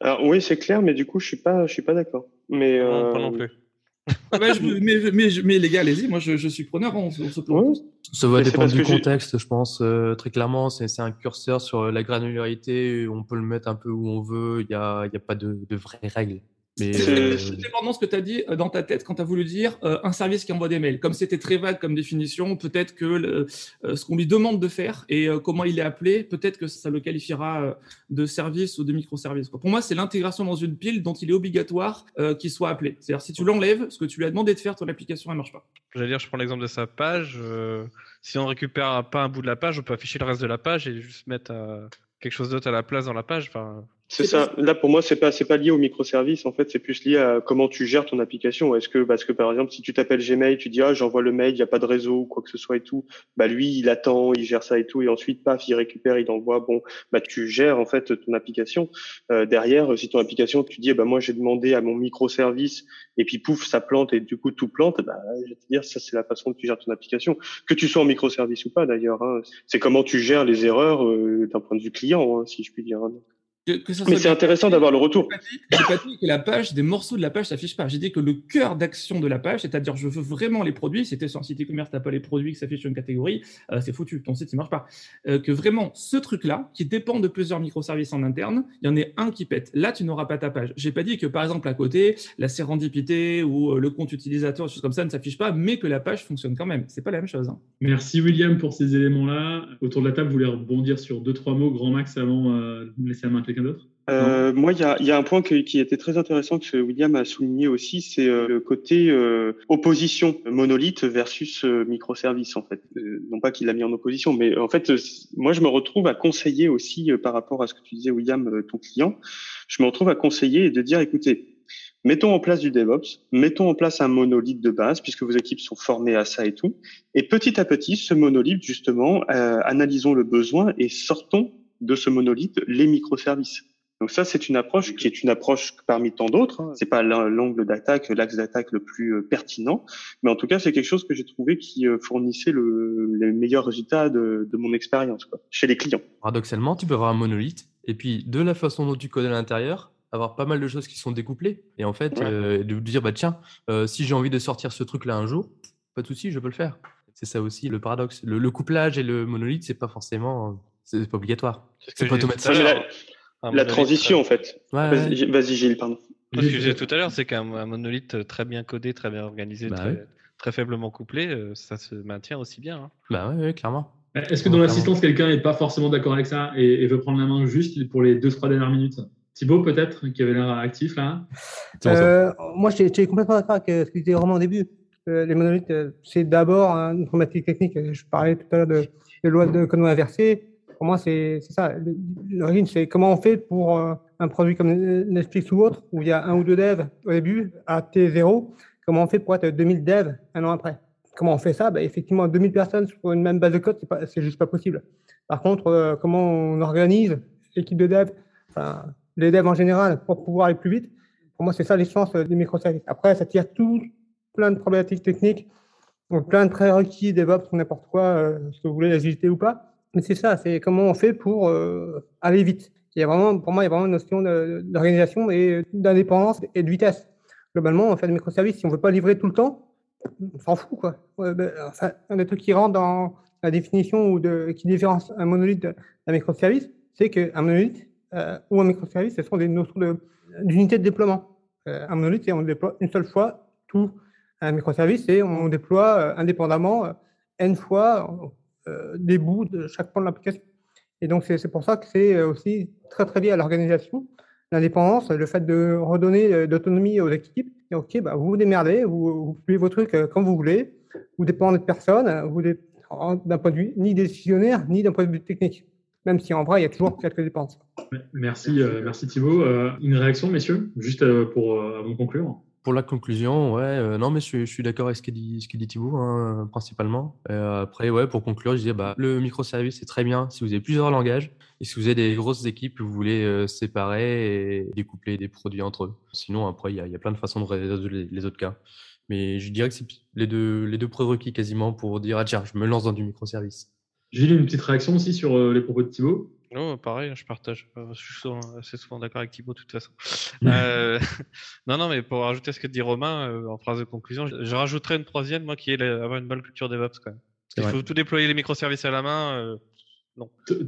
S3: Alors oui, c'est clair, mais du coup, je suis pas, je suis pas d'accord. Mais
S2: non, pas non plus.
S5: Ah bah, mais, mais, mais, les gars, allez-y, moi je, je, suis preneur, on, se
S4: Ça va dépendre du contexte, je pense. Euh, très clairement, c'est un curseur sur la granularité, on peut le mettre un peu où on veut, il n'y a, y a pas de, de vraies règles.
S5: Mais c'est euh... ce que tu as dit euh, dans ta tête quand tu as voulu dire euh, un service qui envoie des mails. Comme c'était très vague comme définition, peut-être que le, euh, ce qu'on lui demande de faire et euh, comment il est appelé, peut-être que ça le qualifiera de service ou de microservice. Pour moi, c'est l'intégration dans une pile dont il est obligatoire qu'il soit appelé. C'est-à-dire, si tu l'enlèves, ce que tu lui as demandé de faire, ton application, elle marche pas.
S2: J'allais dire, je prends l'exemple de sa page. si on récupère pas un bout de la page, on peut afficher le reste de la page et juste mettre quelque chose d'autre à la place dans la page. Enfin,
S3: c'est ça. Là, pour moi, c'est pas c'est pas lié au microservice. En fait, c'est plus lié à comment tu gères ton application. Est-ce que parce que par exemple, si tu t'appelles Gmail, tu dis ah j'envoie le mail, il y a pas de réseau ou quoi que ce soit et tout. Bah lui, il attend, il gère ça et tout, et ensuite paf, il récupère, il envoie. Bon, bah tu gères en fait ton application. Euh, derrière, si ton application, tu dis bah moi j'ai demandé à mon microservice et puis pouf, ça plante et du coup tout plante. Bah je vais te dire ça c'est la façon dont tu gères ton application. Que tu sois en microservice ou pas d'ailleurs. Hein. C'est comment tu gères les erreurs euh, d'un point de vue client, hein, si je puis dire. Hein. Mais c'est intéressant d'avoir le retour.
S5: J'ai pas, dit que la page, des morceaux de la page s'affichent pas. J'ai dit que le cœur d'action de la page, c'est-à-dire je veux vraiment les produits, c'était sur un site e-commerce, t'as pas les produits qui s'affichent sur une catégorie, euh, c'est foutu, ton site il marche pas. Euh, que vraiment ce truc-là, qui dépend de plusieurs microservices en interne, il y en ait un qui pète. Là, tu n'auras pas ta page. J'ai pas dit que par exemple à côté, la sérendipité ou euh, le compte utilisateur, des choses comme ça ne s'affiche pas, mais que la page fonctionne quand même. C'est pas la même chose. Hein.
S1: Merci William pour ces éléments-là. Autour de la table, vous voulez rebondir sur deux trois mots, grand max, avant de laisser la main quelqu'un d'autre?
S3: Euh, moi, il y a, un point qui était très intéressant que William a souligné aussi, c'est euh, le côté euh, opposition monolithe versus euh, microservice en fait. non pas qu'il l'a mis en opposition, mais en fait, moi, je me retrouve à conseiller aussi par rapport à ce que tu disais, William, ton client. Je me retrouve à conseiller et de dire, écoutez, mettons en place du DevOps, mettons en place un monolithe de base, puisque vos équipes sont formées à ça et tout. Et petit à petit, ce monolithe, justement, analysons le besoin et sortons de ce monolithe les microservices. Donc ça, c'est une approche qui est une approche parmi tant d'autres. Hein. C'est pas l'angle d'attaque, l'axe d'attaque le plus euh, pertinent, mais en tout cas, c'est quelque chose que j'ai trouvé qui euh, fournissait le, les meilleurs résultats de, de mon expérience chez les clients.
S4: Paradoxalement, tu peux avoir un monolithe et puis de la façon dont tu codes à l'intérieur, avoir pas mal de choses qui sont découplées et en fait euh, de dire bah tiens, si j'ai envie de sortir ce truc là un jour, pas de souci, je peux le faire. C'est ça aussi le paradoxe. Le, couplage et le monolithe, c'est pas forcément, c'est pas obligatoire.
S3: C'est pas automatique la transition, en fait. Vas-y, Gilles, pardon.
S2: Ce que je disais tout à l'heure, c'est qu'un monolithe très bien codé, très bien organisé, bah très, faiblement couplé, euh, ça se maintient aussi bien. Hein.
S4: Bah oui, clairement.
S1: Est-ce que dans l'assistance, quelqu'un n'est pas forcément d'accord avec ça et, veut prendre la main juste pour les deux, trois dernières minutes? Thibaut, peut-être, qui avait l'air actif là?
S6: Euh, Moi, j'étais complètement d'accord avec ce que tu disais vraiment au début. les monolithes, c'est d'abord une problématique technique. Je parlais tout à l'heure de, de loi de Conon inversée. Pour moi, c'est ça. L'origine, c'est comment on fait pour un produit comme Netflix ou autre, où il y a un ou deux devs au début, à T0, comment on fait pour être 2000 devs un an après? Comment on fait ça? Bah, Effectivement, 2000 personnes sur une même base de code, c'est juste pas possible. Par contre, euh, comment on organise l'équipe de dev, enfin, les devs en général, pour pouvoir aller plus vite Pour moi, c'est ça l'essence des microservices. Après, ça tire tout plein de problématiques techniques, plein de prérequis, DevOps, n'importe quoi, euh, ce que vous voulez, l'agilité ou pas. Mais c'est ça, c'est comment on fait pour euh, aller vite. Il y a vraiment, pour moi, il y a vraiment une notion d'organisation et d'indépendance et de vitesse. Globalement, on fait des microservices. Si on veut pas livrer tout le temps, on s'en fout, quoi. Ben, un des trucs qui rentre dans la définition ou qui différencie un monolithe d'un microservice, c'est qu'un monolithe euh, ou un microservice, ce sont des notions d'unité de, déploiement. Euh, un monolithe, c'est on déploie une seule fois tout. Un microservice, c'est on déploie indépendamment n fois des bouts de chaque point de l'application. Et donc, c'est pour ça que c'est aussi très, très lié à l'organisation, l'indépendance, le fait de redonner d'autonomie aux équipes ok, bah, vous vous démerdez, vous, vous vos trucs euh, quand vous voulez, vous dépendez de personne, vous d'un point de vue ni décisionnaire, ni d'un point de vue technique. Même si en vrai, il y a toujours quelques dépenses.
S1: Merci, euh, merci Thibault. Euh, une réaction, messieurs, juste pour avant conclure
S4: pour la conclusion, ouais, non, mais je, suis d'accord avec ce qu'il dit, ce dit Thibault, hein, principalement. après, ouais, pour conclure, je disais, bah, le microservice, est très bien si vous avez plusieurs langages. Et si vous avez des grosses équipes, vous voulez euh, séparer et découpler des produits entre eux. Sinon, après, il y, a plein de façons de résoudre les, autres cas. Mais je dirais que c'est les deux, les deux prérequis quasiment pour dire, ah tiens, je me lance dans du microservice.
S1: J'ai une petite réaction aussi sur euh, les propos de Thibaut?
S2: Non, pareil, je partage. Je suis assez souvent d'accord avec Thibaut de toute façon. Euh, non, non, mais pour rajouter ce que dit Romain en phrase de conclusion, je, rajouterais une troisième, moi, qui est avoir une bonne culture DevOps quand même. Parce qu'il faut tout déployer les microservices à la main.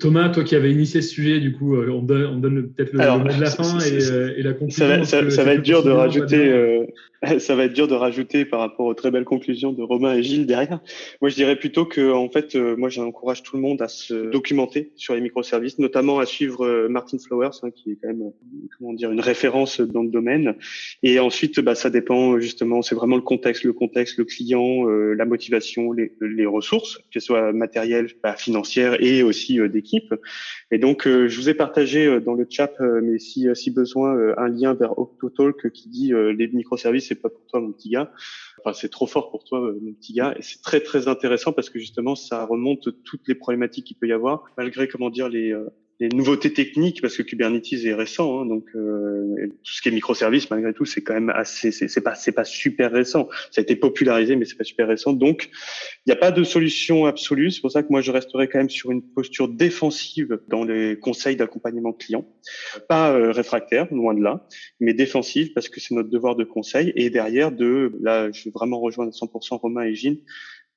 S1: Thomas, toi qui avais initié ce sujet, du coup, euh, on donne, donne peut-être le, mot de la fin euh, et, la conclusion.
S3: Ça va, être dur de rajouter, euh, ça va être dur de rajouter par rapport aux très belles conclusions de Romain et Gilles derrière. Moi, je dirais plutôt que, en fait, moi, j'encourage tout le monde à se documenter sur les microservices, notamment à suivre Martin Flowers, hein, qui est quand même, comment dire, une référence dans le domaine. Et ensuite, bah, ça dépend justement, c'est vraiment le contexte, le contexte, le client, la motivation, les, ressources, qu'elles soient matérielles, bah, financières et aussi euh, d'équipe. Et donc, euh, je vous ai partagé euh, dans le chat, mais si, si besoin, un lien vers Octotalk qui dit les microservices, pas pour toi, mon petit gars. Enfin, c'est trop fort pour toi, mon petit gars. Et c'est très, très intéressant parce que justement, ça remonte toutes les problématiques qu'il peut y avoir, malgré, comment dire, les, les nouveautés techniques parce que Kubernetes est récent, hein, donc euh, tout ce qui est microservices malgré tout c'est quand même assez, c'est pas c'est pas super récent. Ça a été popularisé mais c'est pas super récent. Donc il n'y a pas de solution absolue. C'est pour ça que moi je resterai quand même sur une posture défensive dans les conseils d'accompagnement client, pas euh, réfractaire loin de là, mais défensive parce que c'est notre devoir de conseil et derrière de là je vais vraiment rejoindre 100% Romain et Gilles,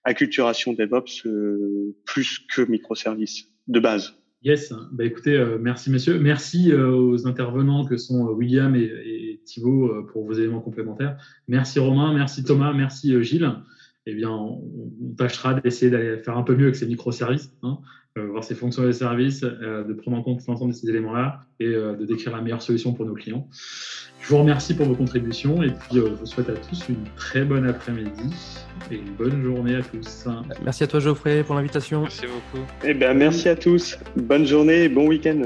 S3: acculturation DevOps euh, plus que microservices de base.
S1: Yes, bah écoutez, euh, merci messieurs. Merci euh, aux intervenants que sont euh, William et, et Thibault pour vos éléments complémentaires. Merci Romain, merci Thomas, merci Gilles. Eh bien, on, tâchera d'essayer d'aller faire un peu mieux avec ces microservices, hein, voir ces fonctions des services, de prendre en compte l'ensemble de ces éléments-là et de décrire la meilleure solution pour nos clients. Je vous remercie pour vos contributions et puis je vous souhaite à tous une très bonne après-midi et une bonne journée à tous.
S4: Merci à toi Geoffrey pour l'invitation.
S2: Merci beaucoup.
S3: Eh bien, merci à tous. Bonne journée et bon week-end.